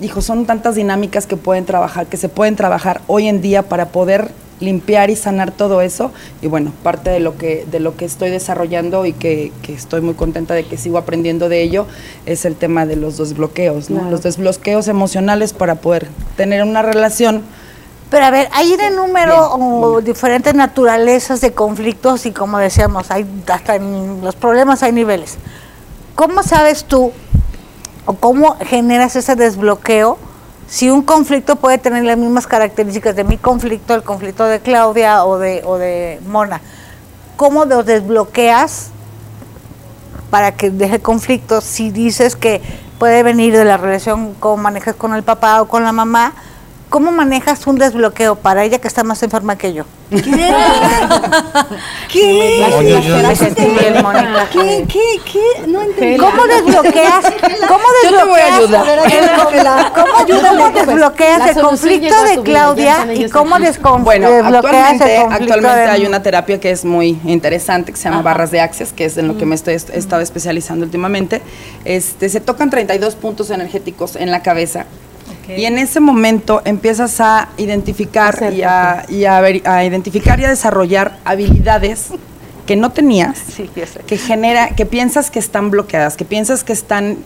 hijo, son tantas dinámicas que pueden trabajar, que se pueden trabajar hoy en día para poder limpiar y sanar todo eso. Y bueno, parte de lo que, de lo que estoy desarrollando y que, que estoy muy contenta de que sigo aprendiendo de ello es el tema de los desbloqueos, ¿no? Claro. Los desbloqueos emocionales para poder tener una relación. Pero a ver, hay de número o diferentes naturalezas de conflictos y como decíamos, hay hasta en los problemas hay niveles. ¿Cómo sabes tú o cómo generas ese desbloqueo si un conflicto puede tener las mismas características de mi conflicto, el conflicto de Claudia o de, o de Mona? ¿Cómo los desbloqueas para que deje conflicto si dices que puede venir de la relación cómo manejas con el papá o con la mamá? ¿Cómo manejas un desbloqueo para ella que está más enferma que yo? ¿Qué? Oye, yo- Mónica. ¿Qué? ¿Qué? ¿Qué? No entendí. ¿Cómo desbloqueas? ¿Cómo Yo te voy a desbloqueas? ayudar. ¿Cómo, ayúdame, cómo desbloqueas La el conflicto de Claudia y cómo descon- Bueno, desbloqueas actualmente, el conflicto actualmente de- hay una terapia que es muy interesante, que se llama barras de access, que es en lo que me estoy, he estado especializando últimamente. Este, se tocan 32 puntos energéticos en la cabeza. Y en ese momento empiezas a identificar y, a, y a ver- a identificar y a desarrollar habilidades que no tenías, Sí, que genera, que piensas que están bloqueadas, que piensas que están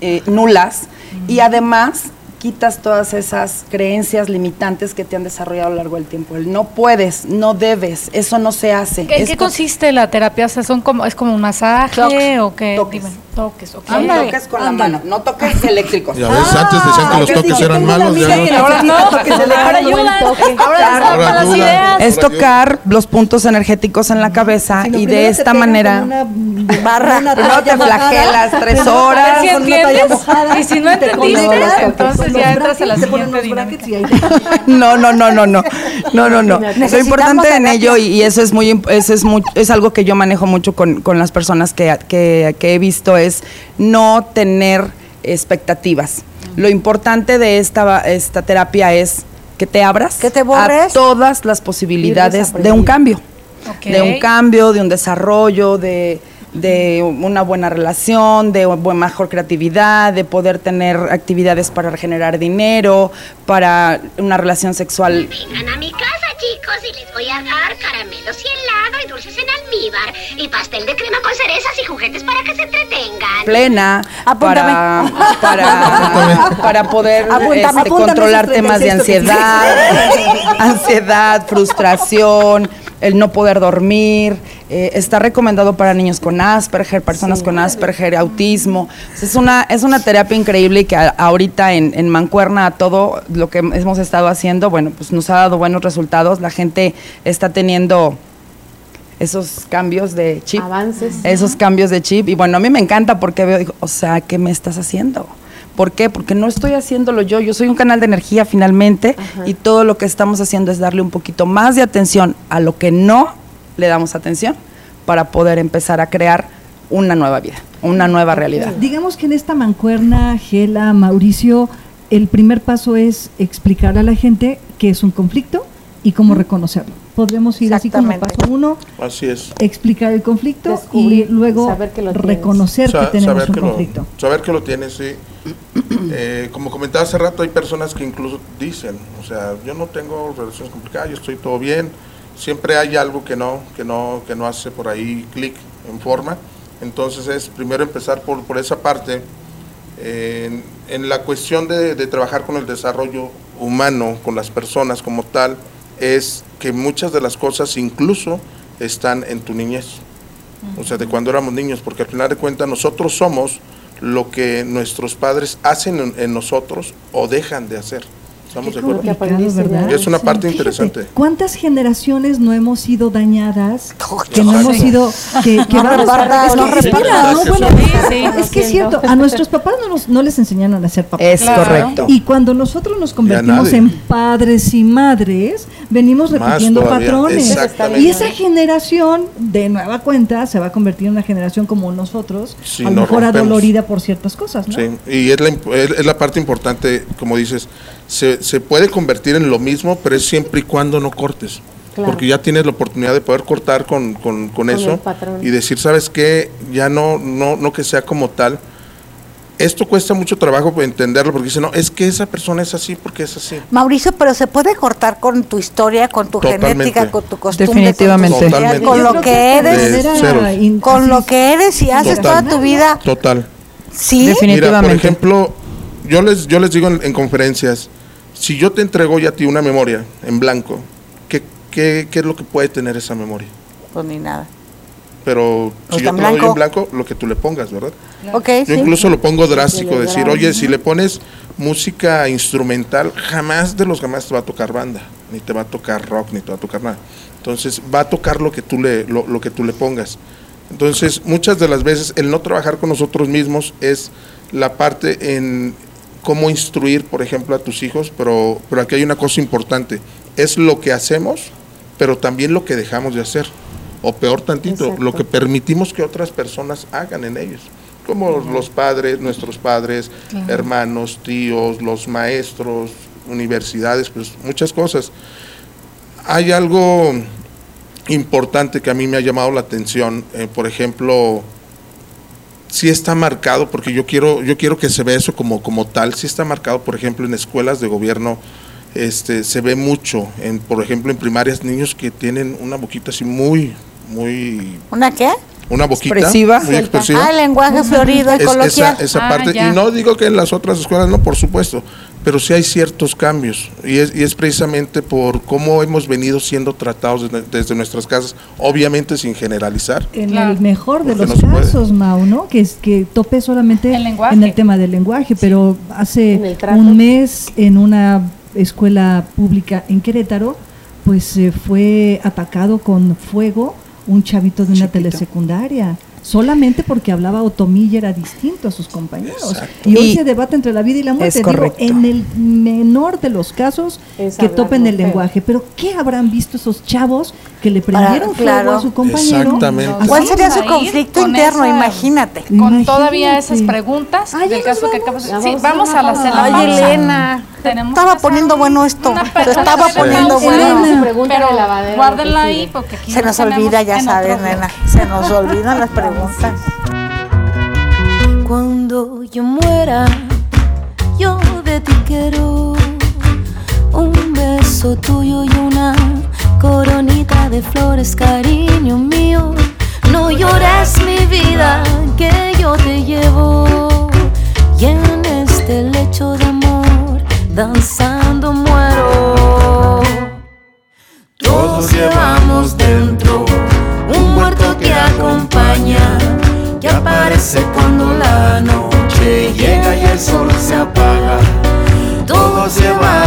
eh, nulas y además quitas todas esas creencias limitantes que te han desarrollado a lo largo del tiempo. El no puedes, no debes, eso no se hace. ¿En qué consiste la terapia? O sea, son como, ¿Es como un masaje Toques. o qué? Toques. Dime, toques. No toques con la mano, no toques eléctricos. Ya ves, antes decían que los toques eran malos, ya no. Ahora no, ahora ayudan. Ahora Ahora son las ideas. Es tocar los puntos energéticos en la cabeza y de esta manera una Barra. toalla te flagelas tres horas. Y si no te entendiste, entonces los ya entras a la brackets, te ponen siguiente los brackets y ahí No, no, no, no, no, no, no, no. Lo importante en ello y, y eso es muy, eso es muy, es algo que yo manejo mucho con, con las personas que, que, que he visto es no tener expectativas. Lo importante de esta, esta terapia es que te abras Que te a todas las posibilidades de un cambio, de un cambio, de un desarrollo, de de una buena relación, de mejor creatividad, de poder tener actividades para generar dinero, para una relación sexual. Vengan a mi casa, chicos, y les voy a dar caramelos y helado y dulces en almíbar y pastel de crema con cerezas y juguetes para que se entretengan. plena para, para, para poder Apúntame, este, apúntame controlar temas de 36 ansiedad, ansiedad, frustración, el no poder dormir. eh, está recomendado para niños con Asperger, personas con Asperger, autismo. Es una, es una terapia increíble y que a- ahorita en, en Mancuerna todo lo que hemos estado haciendo, bueno, pues nos ha dado buenos resultados. La gente está teniendo esos cambios de chip. Avances. Esos cambios de chip. Y bueno, a mí me encanta porque veo, digo, o sea, ¿qué me estás haciendo? ¿Por qué? Porque no estoy haciéndolo yo. Yo soy un canal de energía finalmente y todo lo que estamos haciendo es darle un poquito más de atención a lo que no le damos atención para poder empezar a crear una nueva vida, una nueva realidad. Digamos que en esta mancuerna, Gela, Mauricio, el primer paso es explicar a la gente qué es un conflicto y cómo reconocerlo. Podremos ir así como paso uno, Así es. explicar el conflicto Descubrir, y luego que reconocer Sa- que tenemos saber un que lo- conflicto. saber que lo tienes, sí. Eh, como comentaba hace rato, hay personas que incluso dicen, o sea, yo no tengo relaciones complicadas, yo estoy todo bien. Siempre hay algo que no, que no, que no hace por ahí clic en forma. Entonces es primero empezar por, por esa parte. En, en la cuestión de, de trabajar con el desarrollo humano, con las personas como tal, es que muchas de las cosas incluso están en tu niñez. O sea, de cuando éramos niños, porque al final de cuentas nosotros somos lo que nuestros padres hacen en, nosotros o dejan de hacer. ¿Estamos de acuerdo? es una parte Fíjate, interesante. ¿Cuántas generaciones no hemos sido dañadas? Que no hemos sido. Que, que No vamos- reparado, es que no es que es cierto, a nuestros papás no, nos- no les enseñaron a ser papás. Es Claro. correcto. Y cuando nosotros nos convertimos en padres y madres, venimos repitiendo patrones. exactamente. Y esa generación, de nueva cuenta, se va a convertir en una generación como nosotros, Sí, a lo mejor rompemos. adolorida por ciertas cosas, ¿no? Sí, y es la, es la parte importante, como dices, se, se puede convertir en lo mismo, pero es siempre y cuando no cortes. Claro. Porque ya tienes la oportunidad de poder cortar con, con- con Con eso y decir, ¿sabes qué? Ya no, no, no que sea como tal. esto cuesta mucho trabajo entenderlo porque dicen, no, es que esa persona es así porque es así. Mauricio, pero se puede cortar con tu historia, con tu Totalmente. genética, con tu costumbre, Definitivamente. con, tu lo que eres, con lo que eres y haces Total. toda tu vida. Total. Sí. Mira, Definitivamente. por ejemplo, yo les, yo les digo en, en conferencias, si yo te entrego ya a ti una memoria en blanco, ¿qué, qué, qué es lo que puede tener esa memoria? Pues ni nada. Pero si yo en te lo doy blanco. en blanco, lo que tú le pongas, ¿verdad? Ok, Yo sí. incluso lo pongo drástico, decir, oye, si le pones música instrumental, jamás de los jamás te va a tocar banda, ni te va a tocar rock, ni te va a tocar nada. Entonces, va a tocar lo que tú le, lo, lo que tú le pongas. Entonces, muchas de las veces el no trabajar con nosotros mismos es la parte en cómo instruir, por ejemplo, a tus hijos, pero, pero aquí hay una cosa importante, es lo que hacemos, pero también lo que dejamos de hacer, o peor tantito, lo que permitimos que otras personas hagan en ellos, como los padres, nuestros padres, hermanos, tíos, los maestros, universidades, pues muchas cosas. Hay algo importante que a mí me ha llamado la atención, eh, por ejemplo, sí está marcado, porque yo quiero, yo quiero que se vea eso como, como tal, sí está marcado, por ejemplo, en escuelas de gobierno, este, se ve mucho, en, por ejemplo, en primarias, niños que tienen una boquita así muy, muy, ¿Una qué? una boquita Expresiva. muy expresiva. Ah, el lenguaje florido Es- esa, esa Ah, parte, ya. y no digo que en las otras escuelas no, por supuesto, pero sí hay ciertos cambios, y es, y es precisamente por cómo hemos venido siendo tratados desde, desde nuestras casas, obviamente sin generalizar. En Claro. el mejor de los no casos, Mau, ¿no? Que es que tope solamente El en el tema del lenguaje, pero hace un mes en una escuela pública en Querétaro, pues se fue atacado con fuego un chavito de una Chiquito. telesecundaria. Solamente porque hablaba otomí y era distinto a sus compañeros. Exacto. Y hoy Y- se debate entre la vida y la muerte. Es Digo, en el menor de los casos Es que topen el feo. lenguaje. Pero ¿qué habrán visto esos chavos que le prendieron fuego claro. a su compañero? Exactamente. ¿Cuál sería su conflicto con interno? esa- Imagínate. Con todavía esas preguntas del nos caso que vamos. acabas de Ya Sí, vamos a vamos una a la cena. Ay, pausa. Elena. Tenemos Estaba que poniendo bueno esto. Se estaba poniendo bueno. Pero guárdenla que ahí porque aquí Se nos olvida, ya sabes, nena. Se nos olvidan las preguntas. Cuando yo muera, yo de ti quiero un beso tuyo y una coronita de flores, cariño mío. No llores mi vida, que yo te llevo. Y en este lecho de amor, danzando el sol se apaga. Todos llevamos dentro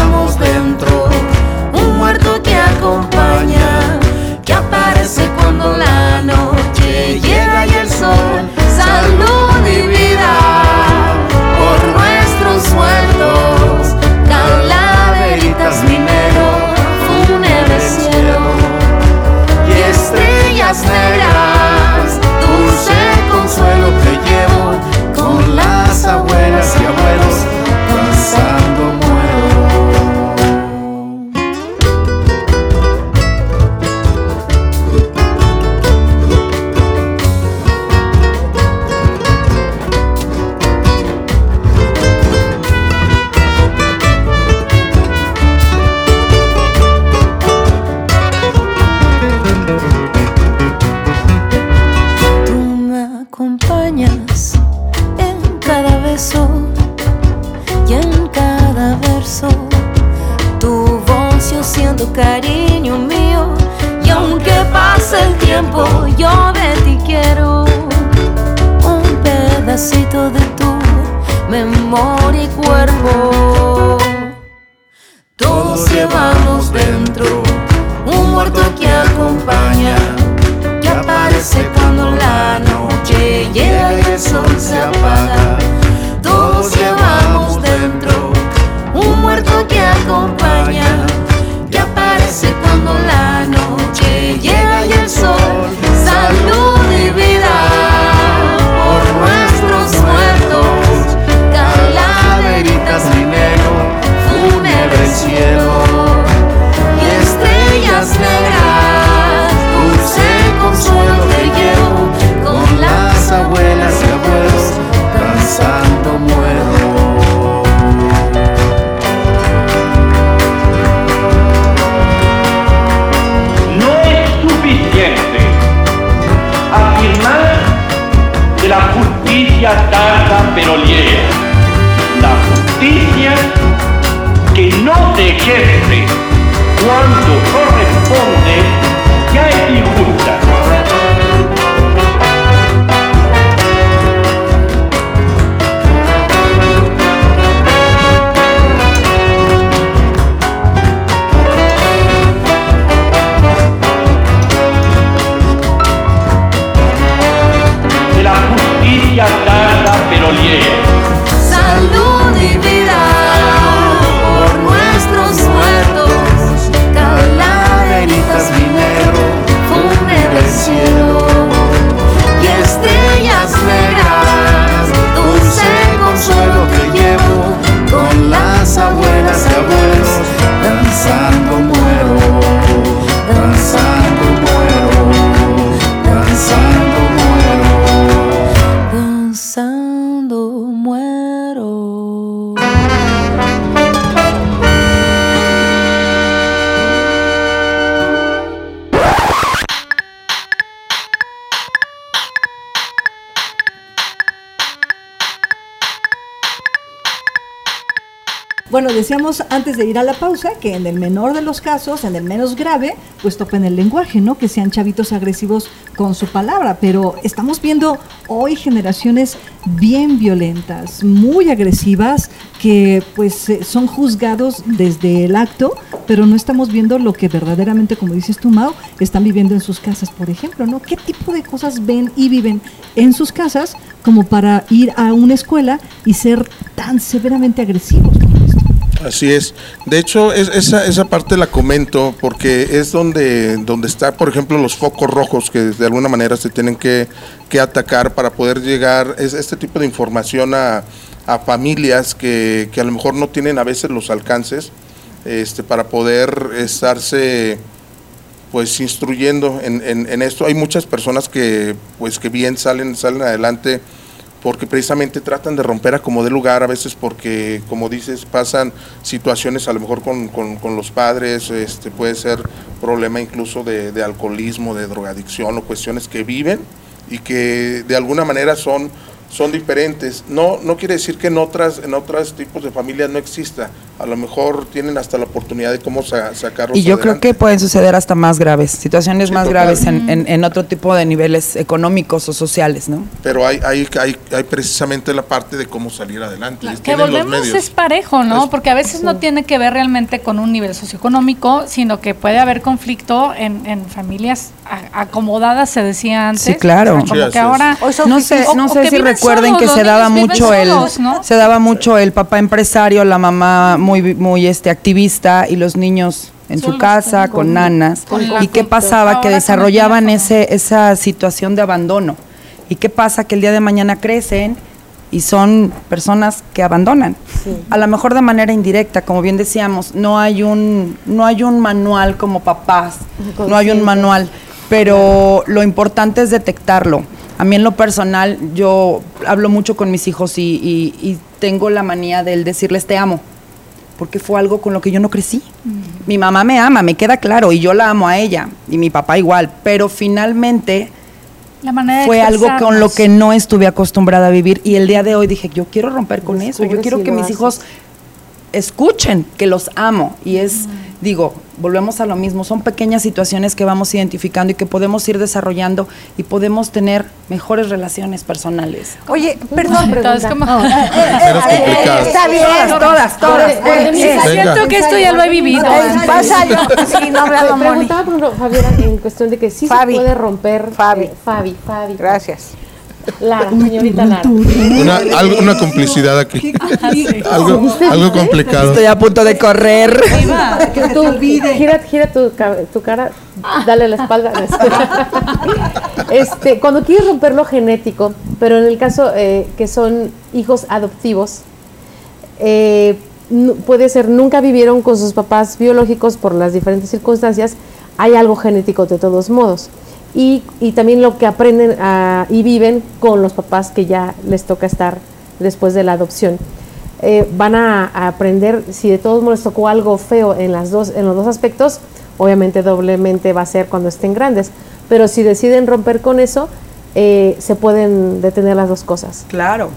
antes de ir a la pausa que en el menor de los casos, en el menos grave, pues topen el lenguaje, ¿no? Que sean chavitos agresivos con su palabra, pero estamos viendo hoy generaciones bien violentas, muy agresivas, que pues eh, son juzgados desde el acto, pero no estamos viendo lo que verdaderamente, como dices tú, Mao, están viviendo en sus casas, por ejemplo, ¿no? ¿Qué tipo de cosas ven y viven en sus casas como para ir a una escuela y ser tan severamente agresivos? Así es. De hecho, es, esa, esa parte la comento porque es donde, donde está, por ejemplo, los focos rojos que de alguna manera se tienen que, que atacar para poder llegar es, este tipo de información a, a familias que, que a lo mejor no tienen a veces los alcances este, para poder estarse pues instruyendo en, en, en esto. Hay muchas personas que pues que bien salen, salen adelante porque precisamente tratan de romper a como de lugar, a veces porque, como dices, pasan situaciones a lo mejor con, con- los padres, este, puede ser problema incluso de, de alcoholismo, de drogadicción o cuestiones que viven y que de alguna manera son, son diferentes. No, no quiere decir que en otras, en otros tipos de familias no exista, a lo mejor tienen hasta la oportunidad de cómo sa- sacarlos Y yo creo adelante. que pueden suceder hasta más graves, situaciones Sí, más total. graves en, en- en otro tipo de niveles económicos o sociales, ¿no? Pero hay, hay, hay, hay precisamente la parte de cómo salir adelante. Que Tienen los volvemos es parejo, ¿no? Porque a veces no tiene que ver realmente con un nivel socioeconómico, sino que puede haber conflicto en, en familias a- acomodadas, se decía antes. Sí, claro. O sea, como Sí, que es. ahora No sé, o- no o sé que si recuerden solos, que se daba mucho el se daba mucho el papá empresario, la mamá muy muy este activista y los niños en su casa con- con nanas. Con y qué pasaba Ahora que desarrollaban ese esa situación de abandono. Y qué pasa que el día de mañana crecen y son personas que abandonan. A lo mejor de manera indirecta como bien decíamos no hay un no hay un manual como papás no hay un manual pero lo importante es detectarlo. A mí en lo personal, yo hablo mucho con mis hijos y, y- y tengo la manía del decirles te amo, porque fue algo con lo que yo no crecí. Mi mamá me ama, me queda claro, y yo la amo a ella, y mi papá igual, pero finalmente La manera de fue algo con lo que no estuve acostumbrada a vivir, y el día de hoy dije, yo quiero romper con eso, yo quiero que mis haces. hijos escuchen que los amo y es digo volvemos a lo mismo son pequeñas situaciones que vamos identificando y que podemos ir desarrollando y podemos tener mejores relaciones personales Oye, perdón. Como- No, eh, eh, eh. Está bien. Todas, todas, todas. Siento que esto ya lo he vivido. Pasa yo, sí, no hablado preguntaba, por Fabiola, en cuestión de que sí Fabi. se puede romper. Fabi. Fabi, Fabi. Gracias. Lara, señorita Lara. Una, algo- una complicidad aquí. algo, algo complicado. estoy a punto de correr tú, gira, gira tu, tu cara, dale la espalda. este, cuando quieres romper lo genético, pero en el caso eh, que son hijos adoptivos, eh, puede ser nunca vivieron con sus papás biológicos por las diferentes circunstancias, hay algo genético de todos modos. Y, y también lo que aprenden ah, y viven con los papás que ya les toca estar después de la adopción. Eh, van a, a aprender, si de todos modos les tocó algo feo en, las dos, en los dos aspectos, obviamente doblemente va a ser cuando estén grandes. Pero si deciden romper con eso, eh, se pueden detener las dos cosas. claro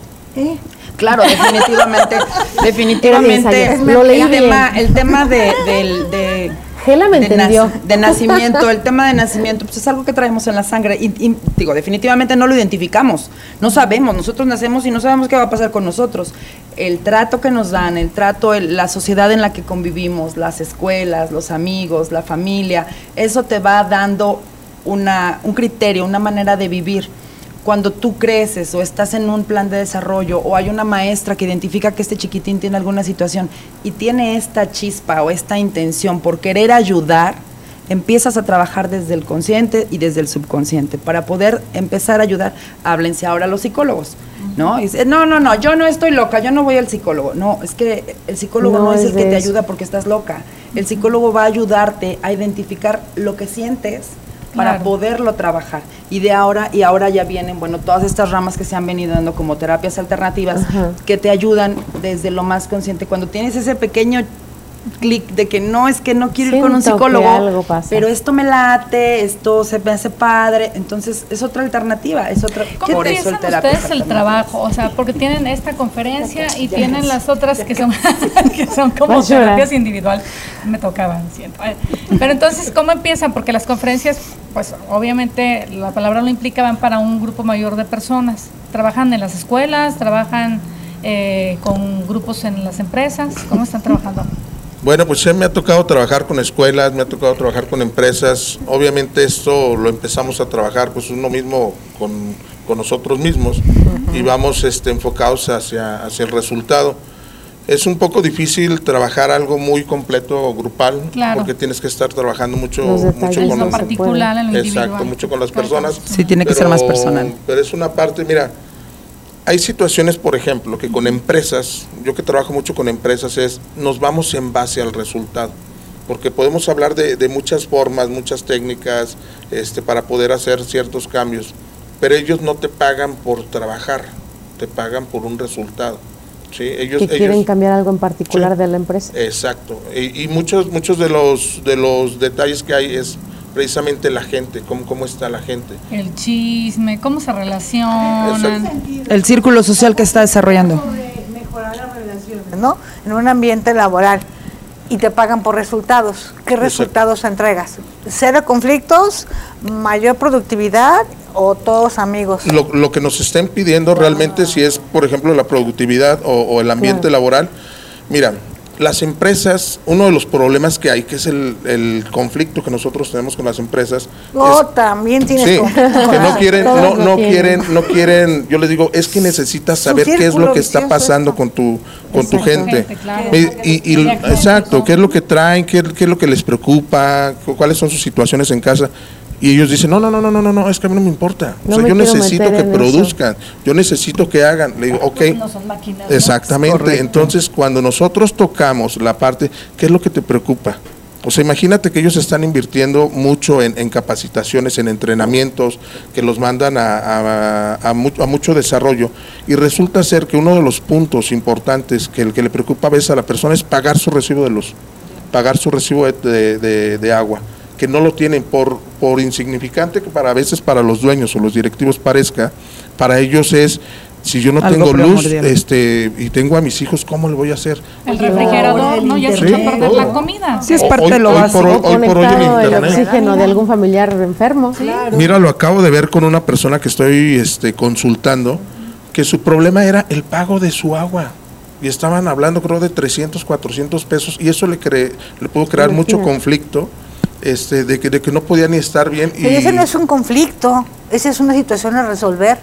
Claro, definitivamente, definitivamente. Lo leí el, bien. tema, el tema de, Gela me de, entendió. nac- de nacimiento, el tema de nacimiento, pues es algo que traemos en la sangre. Y, y, digo, definitivamente no lo identificamos. No sabemos. Nosotros nacemos y no sabemos qué va a pasar con nosotros. El trato que nos dan, el trato, el- la sociedad en la que convivimos, las escuelas, los amigos, la familia, eso te va dando una, un criterio, una manera de vivir cuando tú creces o estás en un plan de desarrollo o hay una maestra que identifica que este chiquitín tiene alguna situación y tiene esta chispa o esta intención por querer ayudar, empiezas a trabajar desde el consciente y desde el subconsciente para poder empezar a ayudar. Háblense ahora los psicólogos, ¿no? Y dice, no, no, no, yo no estoy loca, yo no voy al psicólogo. No, es que el psicólogo no, No es el que te ayuda porque estás loca. El psicólogo va a ayudarte a identificar lo que sientes para Claro. poderlo trabajar. Y de ahora, y ahora ya vienen, bueno, todas estas ramas que se han venido dando como terapias alternativas Ajá. que te ayudan desde lo más consciente. Cuando tienes ese pequeño clic de que no es que no quiero ir con un psicólogo, algo pero esto me late, esto se me hace padre, entonces es otra alternativa, es otra ¿Cómo por eso el terapia ustedes el trabajo? O sea, porque tienen esta conferencia y tienen las otras que son, que son como terapias individual. Me tocaban, siento. Pero entonces, ¿cómo empiezan? Porque las conferencias, pues obviamente la palabra lo implica, van para un grupo mayor de personas. Trabajan en las escuelas, trabajan eh, con grupos en las empresas. ¿Cómo están trabajando? Bueno, pues sí, me ha tocado trabajar con escuelas, me ha tocado trabajar con empresas. Obviamente esto lo empezamos a trabajar pues uno mismo con, con nosotros mismos y vamos este, enfocados hacia, hacia el resultado. Es un poco difícil trabajar algo muy completo grupal Claro. porque tienes que estar trabajando mucho, mucho En con lo los- particular, individual. Exacto, mucho con las personas. persona. Sí, tiene que ser más personal. Pero es una parte, mira, hay situaciones, por ejemplo, que con empresas, yo que trabajo mucho con empresas, es nos vamos en base al resultado. Porque podemos hablar de, de muchas formas, muchas técnicas este, para poder hacer ciertos cambios, pero ellos no te pagan por trabajar, te pagan por un resultado. ¿Sí? Ellos, que quieren ellos- cambiar algo en particular de la empresa. Exacto. Y, y muchos, muchos de los de los detalles que hay es precisamente la gente, cómo, cómo está la gente. El chisme, cómo se relacionan. El círculo social que está desarrollando. ¿no? En un ambiente laboral y te pagan por resultados. ¿Qué resultados entregas? ¿Cero conflictos? ¿Mayor productividad? ¿O todos amigos? Lo, lo que nos estén pidiendo realmente, si es, por ejemplo, la productividad o, o el ambiente Claro. laboral, mira, las empresas, uno de los problemas que hay, que es el, el conflicto que nosotros tenemos con las empresas, Oh, también tienes Sí, conflicto con que no quieren, no, no quieren, no quieren, yo les digo, es que necesitas saber qué es lo que está pasando con tu, con tu gente. Gente, claro. Y, y- y- exacto, qué es lo que traen, qué, qué es lo que les preocupa, cu- cuáles son sus situaciones en casa. Y ellos dicen, no, no, no, no, no, no, no, es que a mí no me importa. No o sea, me yo necesito que eso. produzcan, yo necesito que hagan. Le digo, ok. No son máquinas. Exactamente. Correcto. Entonces, cuando nosotros tocamos la parte, ¿qué es lo que te preocupa? O sea, imagínate que ellos están invirtiendo mucho en, en capacitaciones, en entrenamientos, que los mandan a, a- a mu- a mucho desarrollo. Y resulta ser que uno de los puntos importantes que el que le preocupa a veces a la persona es pagar su recibo de luz, pagar su recibo de, de- de- de agua, que no lo tienen por, por insignificante que para a veces para los dueños o los directivos parezca, para ellos es si yo no Algo tengo luz primordial. este y tengo a mis hijos, ¿cómo le voy a hacer? El refrigerador, ¿no? Ya se echa a perder la comida. Sí, es parte hoy- de lo hoy básico. por hoy- hoy por hoy el Conectado el internet. oxígeno de algún familiar enfermo. Mira, lo acabo de ver con una persona que estoy este, consultando, que su problema era el pago de su agua. Y estaban hablando, creo, de 300, 400 pesos, y eso le, cre- le pudo crear mucho conflicto, este, de, que, de que no podía ni estar bien. Y, Pero ese no es un conflicto, esa es una situación a resolver.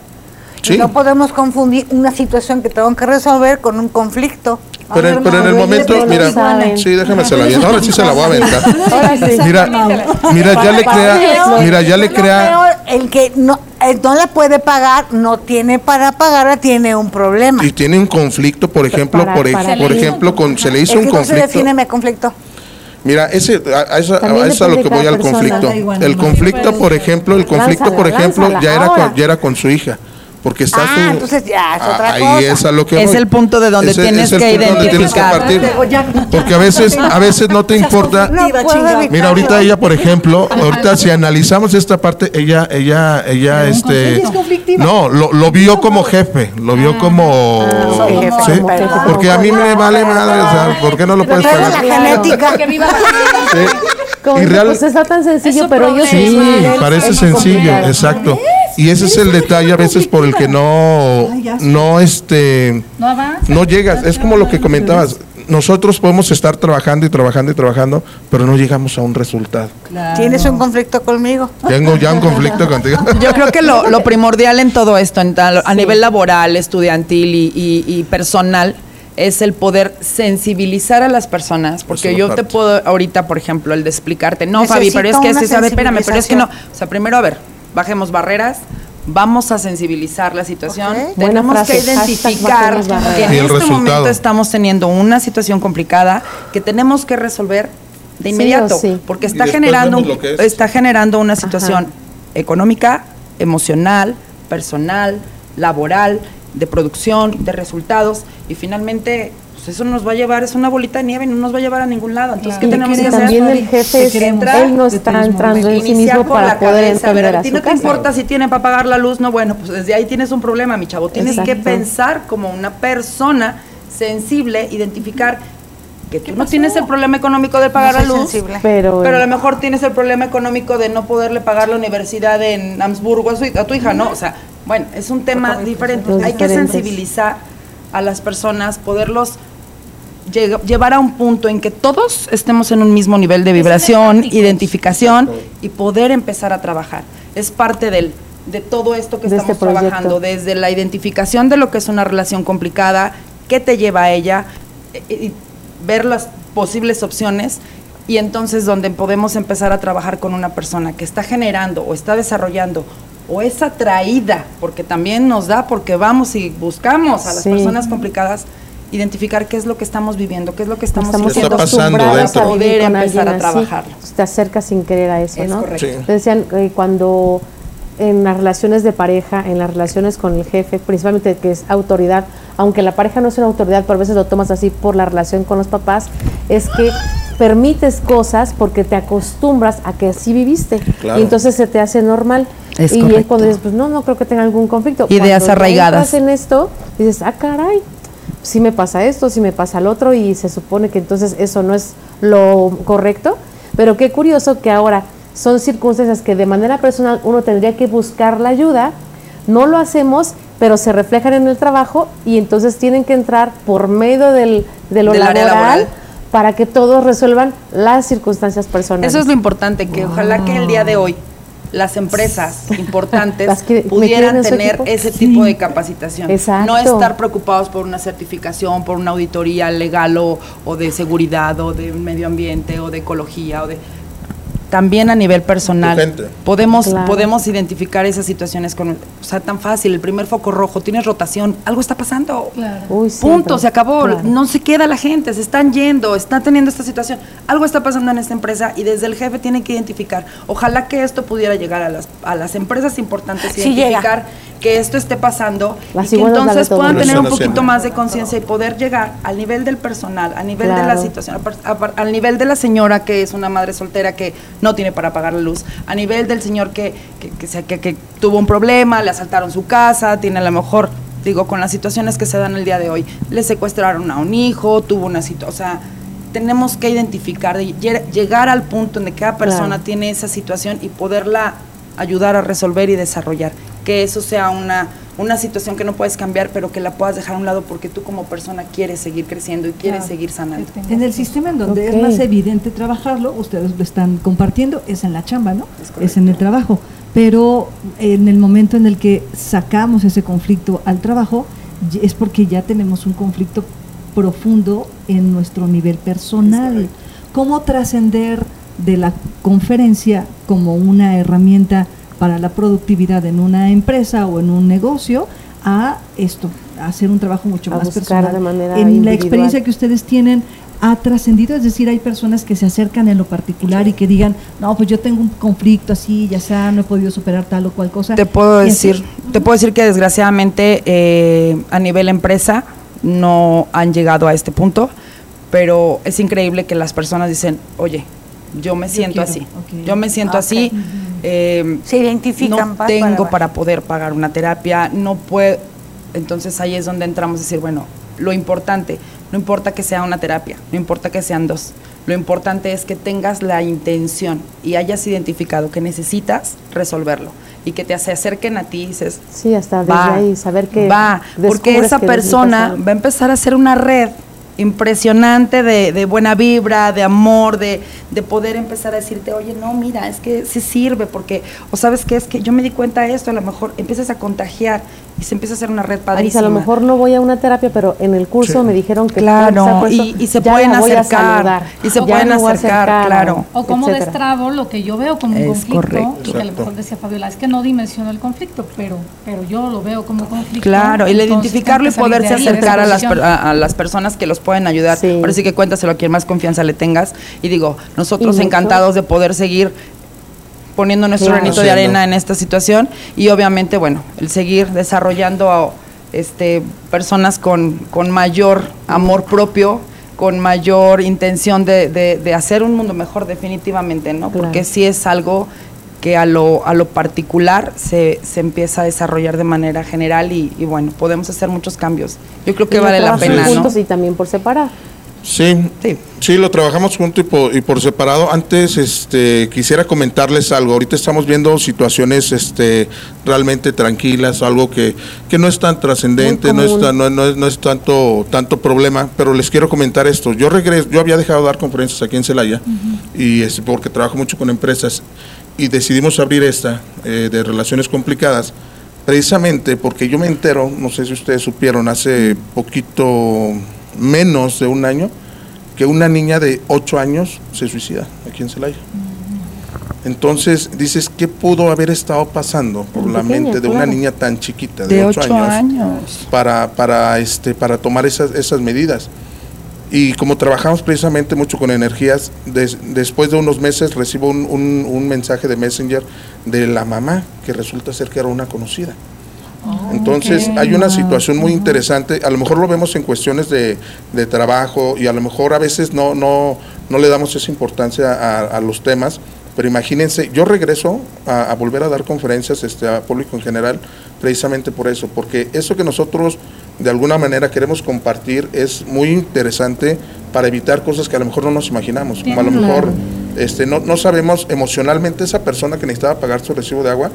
Y no podemos confundir una situación que tengo que resolver con un conflicto. pero, en- pero en el momento, mira, saben. sí, déjame se la Ahora sí se la voy a aventar. Sí. Mira, mira, ya le crea, mira, ya le crea, el que no, eh, no la puede pagar, no tiene para pagarla, tiene un problema. y tiene un conflicto, por ejemplo, Para- por, para ejemplo, con, se le hizo un no se conflicto. define conflicto. Mira, ese, a, a eso, a eso es a lo que voy al persona. conflicto. El conflicto, por ejemplo, el conflicto, Lánzala, por ejemplo, ya era, con, ya era con su hija. Porque está Ah, entonces ya es Ah, otra ahí cosa. es a lo que Es voy. el punto de donde Ese- tienes es el que punto donde tienes que identificar. Porque a veces, a veces no te importa. No. Mira, ahorita ella, por ejemplo, ahorita si analizamos esta parte, ella, ella, ella, este, Ella es conflictiva. no, lo, lo vio como jefe, lo vio como, soy jefe, ¿sí? como porque a mí me vale madre, o sea, ¿por qué no lo puedes pagar? la genética. Sí. Como Y real- pues está tan sencillo, pero ellos Sí, parece sencillo, complicado. exacto. Y ese es el detalle a veces por el que no, no, este, No llegas. Es como lo que comentabas. Nosotros podemos estar trabajando y trabajando y trabajando, pero no llegamos a un resultado. Tienes un conflicto conmigo. Tengo ya un conflicto contigo. Yo creo que lo, lo primordial en todo esto, en tal- a nivel laboral, estudiantil y, y- y personal, es el poder sensibilizar a las personas, porque yo te puedo ahorita, por ejemplo, el de explicarte, no, Fabi, pero es que sí, sabe, espérame, pero es que no, o sea, primero, a ver, bajemos barreras, vamos a sensibilizar la situación, tenemos que identificar que en este resultado. momento estamos teniendo una situación complicada que tenemos que resolver de inmediato, sí. porque está generando, es. está generando una situación económica, emocional, personal, laboral, de producción, de resultados y finalmente pues eso nos va a llevar, es una bolita de nieve, no nos va a llevar a ningún lado. Entonces, ¿qué Y tenemos que hacer? también el jefe, Te queremos. él no está entrando en sí Iniciar mismo por para la poder cabeza, entender a a ti su no te importa si tienen para pagar la luz, no, bueno, pues desde ahí tienes un problema, mi chavo. Tienes que pensar como una persona sensible, identificar que tú no tienes el problema económico de pagar No la luz, sensible. Pero, pero a lo mejor tienes el problema económico de no poderle pagar la universidad en Hamburgo a, su- a tu hija, ¿no? O sea, bueno, es un tema diferente. Hay que sensibilizar a las personas, poderlos llevar a un punto en que todos estemos en un mismo nivel de vibración, identificación y poder empezar a trabajar. Es parte del, de todo esto que De estamos este trabajando, desde la identificación de lo que es una relación complicada, qué te lleva a ella, eh, y ver las posibles opciones y entonces donde podemos empezar a trabajar con una persona que está generando o está desarrollando o es atraída, porque también nos da, porque vamos y buscamos a las Sí. personas complicadas, identificar qué es lo que estamos viviendo, qué es lo que estamos Estamos ¿Qué está sintiendo, pasando acostumbradas dentro? a Poder empezar a así. trabajarlo. Te acercas sin querer a eso, Es ¿no? correcto. Sí. Te decían que cuando en las relaciones de pareja, en las relaciones con el jefe, principalmente que es autoridad, aunque la pareja no es una autoridad, pero a veces lo tomas así por la relación con los papás, es que permites cosas porque te acostumbras a que así viviste Claro. y entonces se te hace normal. Es y es cuando dices, pues no, no creo que tenga algún conflicto. Ideas Cuando arraigadas. en esto, dices, ah, caray, sí me pasa esto, sí me pasa el otro, y se supone que entonces eso no es lo correcto. Pero qué curioso que ahora son circunstancias que de manera personal uno tendría que buscar la ayuda, no lo hacemos, pero se reflejan en el trabajo y entonces tienen que entrar por medio del, de lo Del área laboral, laboral. para que todos resuelvan las circunstancias personales. Eso es lo importante, que ojalá que el día de hoy las empresas importantes Las que metieran pudieran tener equipo. ese tipo de capacitación. Exacto. No estar preocupados por una certificación, por una auditoría legal o, o de seguridad o de medio ambiente o de ecología o de también a nivel personal podemos Claro. podemos identificar esas situaciones con o sea tan fácil el primer foco rojo tienes rotación algo está pasando Uy, sí, Punto, se acabó. claro. No se queda la gente, se están yendo, están teniendo esta situación. Algo está pasando en esta empresa y desde el jefe tiene que identificar. Ojalá que esto pudiera llegar a las, a las empresas importantes, Sí identificar que esto esté pasando Las y que entonces puedan todo. tener un poquito más de conciencia y poder llegar al nivel del personal, al nivel de la Claro. situación, al nivel de la señora que es una madre soltera que no tiene para pagar la luz, a nivel del señor que, que, que tuvo un problema, le asaltaron su casa, tiene a lo mejor, digo, con las situaciones que se dan el día de hoy, le secuestraron a un hijo, tuvo una situación, o sea, tenemos que identificar, llegar al punto en que cada persona Claro. tiene esa situación y poderla ayudar a resolver y desarrollar. Que eso sea una, una situación que no puedes cambiar, pero que la puedas dejar a un lado porque tú como persona quieres seguir creciendo y quieres seguir sanando. En el sistema en donde es más evidente trabajarlo, ustedes lo están compartiendo, es en la chamba, ¿no? Es, en el trabajo. Pero en el momento en el que sacamos ese conflicto al trabajo, es porque ya tenemos un conflicto profundo en nuestro nivel personal. ¿Cómo trascender de la conferencia como una herramienta para la productividad en una empresa o en un negocio a esto, a hacer un trabajo mucho A más buscar personal? de manera en la experiencia que ustedes tienen ha trascendido, es decir, hay personas que se acercan en lo particular y que digan, no, pues yo tengo un conflicto así, ya sea, no he podido superar tal o cual cosa. Te puedo decir, te puedo decir que desgraciadamente eh, a nivel empresa no han llegado a este punto, pero es increíble que las personas dicen, oye, yo me siento así, yo me siento Ok. así, eh, Se identifican, no tengo para- para poder pagar una terapia, no puedo, entonces ahí es donde entramos a decir, bueno, lo importante, no importa que sea una terapia, no importa que sean dos, lo importante es que tengas la intención y hayas identificado que necesitas resolverlo y que te se acerquen a ti y dices, Sí, hasta desde va, ahí saber que va, porque esa persona va a empezar a hacer una red impresionante de, de buena vibra, de amor, de, de poder empezar a decirte, oye, no, mira, es que sí sirve, porque, o sabes qué, es que yo me di cuenta de esto, a lo mejor empiezas a contagiar y se empieza a hacer una red padrísima. a lo mejor no voy a una terapia, pero en el curso Sí. me dijeron que Claro, y- y se pueden acercar, y se pueden acercar, claro. O como etcétera. destrabo lo que yo veo como un Es conflicto, correcto. que a lo mejor decía Fabiola, es que no dimensiono el conflicto, pero, pero yo lo veo como conflicto. Claro, y el identificarlo y poderse de ahí, acercar a las, a, a las personas que los pueden ayudar. Por eso sí que cuéntaselo a quien más confianza le tengas. Y digo, nosotros Y mucho- encantados de poder seguir poniendo nuestro Claro. granito de arena en esta situación y obviamente, bueno, el seguir desarrollando a, este, personas con, con mayor amor propio, con mayor intención de, de- de hacer un mundo mejor definitivamente, ¿no? Claro. Porque sí es algo que a lo, a lo particular se, se empieza a desarrollar de manera general y, y bueno, podemos hacer muchos cambios. Yo creo que Y vale la pena, ¿no? juntos y también por separar. Sí, sí, lo trabajamos junto y por, y por separado. Antes, este, quisiera comentarles algo. Ahorita estamos viendo situaciones, este, realmente tranquilas, algo que, que no es tan trascendente, no es, tan- no, no es, no es tanto, tanto problema. Pero les quiero comentar esto. Yo regreso, yo había dejado de dar conferencias aquí en Celaya y este, porque trabajo mucho con empresas y decidimos abrir esta eh, de relaciones complicadas. Precisamente porque yo me entero, no sé si ustedes supieron, hace poquito menos de un año, que una niña de 8 años se suicida aquí en Celaya. Entonces dices, ¿qué pudo haber estado pasando por la pequeña, mente de una niña tan chiquita, de, De 8 ocho años, años. para, para, este, para tomar esas, esas medidas? Y como trabajamos precisamente mucho con energías, des- después de unos meses recibo un, un- un mensaje de Messenger de la mamá, que resulta ser que era una conocida. Entonces hay una situación muy interesante, a lo mejor lo vemos en cuestiones de, de trabajo y a lo mejor a veces no, no, no le damos esa importancia a, a los temas, pero imagínense, yo regreso a, a volver a dar conferencias este, a público en general precisamente por eso, porque eso que nosotros de alguna manera queremos compartir es muy interesante para evitar cosas que a lo mejor no nos imaginamos, como a lo mejor este, no, no sabemos emocionalmente esa persona que necesitaba pagar su recibo de agua,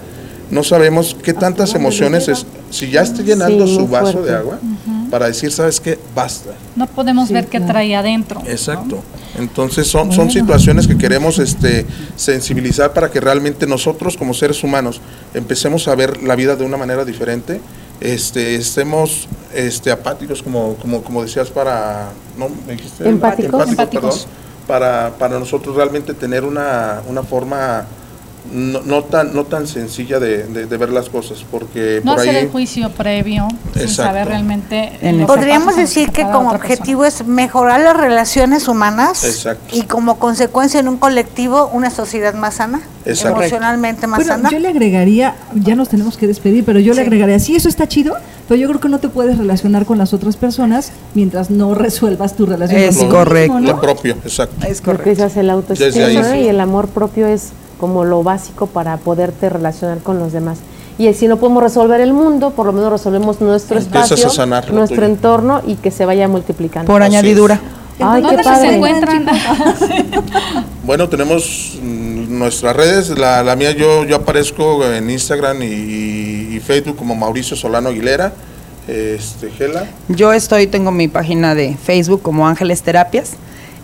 no sabemos qué tantas emociones es, si ya está llenando Sí, su vaso fuerte. de agua, para decir, ¿sabes qué? Basta. No podemos ver qué trae adentro. Exacto. Entonces son, son situaciones que queremos este, sensibilizar para que realmente nosotros como seres humanos empecemos a ver la vida de una manera diferente, este, estemos este, apáticos como, como, como decías para... ¿no? ¿Me dijiste? Empáticos. Empáticos, perdón, para, para nosotros realmente tener una, una forma no, no tan, no tan sencilla de, de- de ver las cosas, porque No por hacer ahí... el juicio previo sin saber realmente. Podríamos con decir que como persona. objetivo es mejorar las relaciones humanas Exacto. y como consecuencia en un colectivo una sociedad más sana, Exacto. emocionalmente más Bueno, sana. yo le agregaría, ya nos tenemos que despedir, pero yo le agregaría, sí, eso está chido, pero yo creo que no te puedes relacionar con las otras personas mientras no resuelvas tu relación Es contigo correcto. mismo, ¿no? Lo propio, exacto. Es Lo que dices, el autoestima y el amor propio es como lo básico para poderte relacionar con los demás. Y si no podemos resolver el mundo, por lo menos resolvemos nuestro Empiezas espacio, a sanar lo nuestro tuyo. entorno y que se vaya multiplicando. Por Así añadidura. Ay, qué ¿Dónde se padre. encuentran? Bueno, tenemos mm, nuestras redes. La, la mía, yo, yo aparezco en Instagram y, y Facebook como Mauricio Solano Aguilera. Este, Gela. Yo estoy, tengo mi página de Facebook como Ángeles Terapias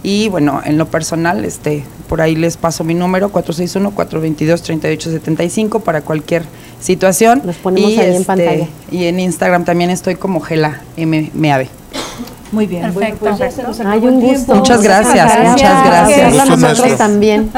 y bueno, en lo personal, este, por ahí les paso mi número 461-422-3875 para cualquier situación. Los ponemos y, ahí en este, pantalla. Y en Instagram también estoy como Gela M MAB. Muy bien, bueno, Perfecto. pues ya se nos acabó Ay, un gusto. tiempo. Muchas gracias, muchas gracias. Gusto, Nosotros maestro. también.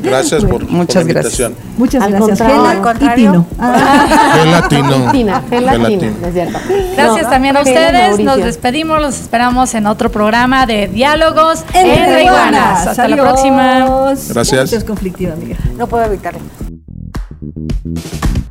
Gracias por, por Muchas la gracias. invitación. Muchas Al gracias. contrario. Gela Al y contrario. Tino. Ah, Gelatino. Tina, gelatina, Gelatina. ¿no es cierto? Gracias No, también a ustedes. Nos despedimos. Los esperamos en otro programa de diálogos entre iguanas. iguanas. Hasta la Adiós. próxima. Gracias. Es conflictiva, amiga. No puedo evitarlo.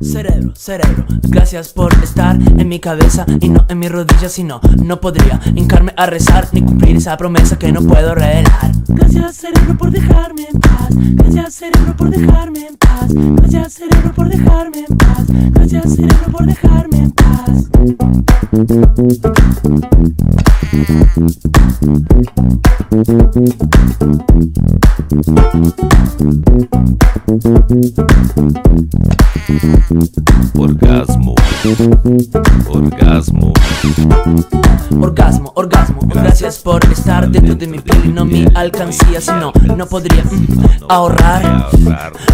Cerebro, cerebro, gracias por estar en mi cabeza y no en mis rodillas, sino no podría hincarme a rezar ni cumplir esa promesa que no puedo revelar. Gracias cerebro por dejarme en paz, gracias cerebro por dejarme en paz, gracias cerebro por dejarme en paz, gracias cerebro por dejarme en paz. Orgasmo. Orgasmo. Orgasmo, orgasmo, gracias por estar dentro de mi piel y no mi alcancía, si no, no podría mm, ahorrar,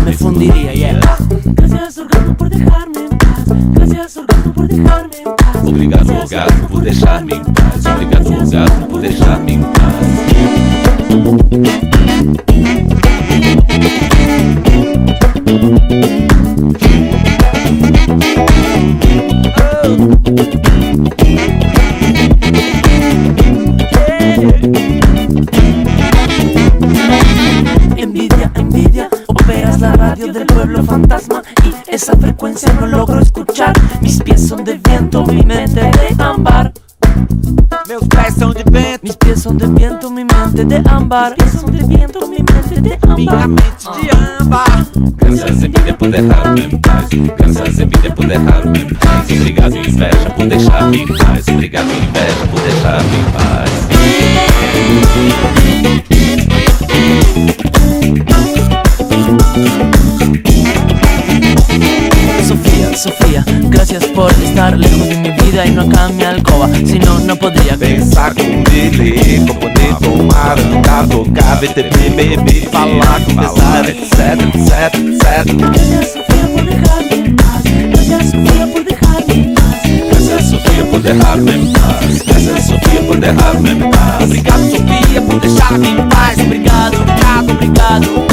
me fundiría, yeah. Gracias orgasmo por dejarme en paz, gracias orgasmo por dejarme en paz. Obrigado, orgasmo, por deixar-me em paz. Obrigado, orgasmo, por deixar-me em paz. Envidia, envidia, operas la radio del pueblo fantasma y esa frecuencia no logro escuchar. Mis pies son de viento, mi mente de ámbar. Meus pés são de vento, mis pies son de viento, mi mente de ámbar. Mis pies son de viento, mi mente de ámbar. Minha mente de ámbar. Graças por deixar-me em paz. Graças envidia por deixar-me em paz. Obrigado, inveja, por deixar-me em paz. Obrigado, inveja, por deixar-me em paz. Sofía, Sofía, gracias por estar lejos de mi vida y no acá en mi alcoba. Si no, no podría Pensar com dele, com poder tomar, andar, tocar, ver TV, beber, falar, conversar, etc, etc, etc. Gracias Sofía por dejarme en paz. Gracias Sofía por dejarme en paz. Graças, Sofia, por deixar-me em paz. Graças, Sofia, por deixar-me em paz. Obrigado Sofia por deixar-me em paz. Obrigado, obrigado, obrigado.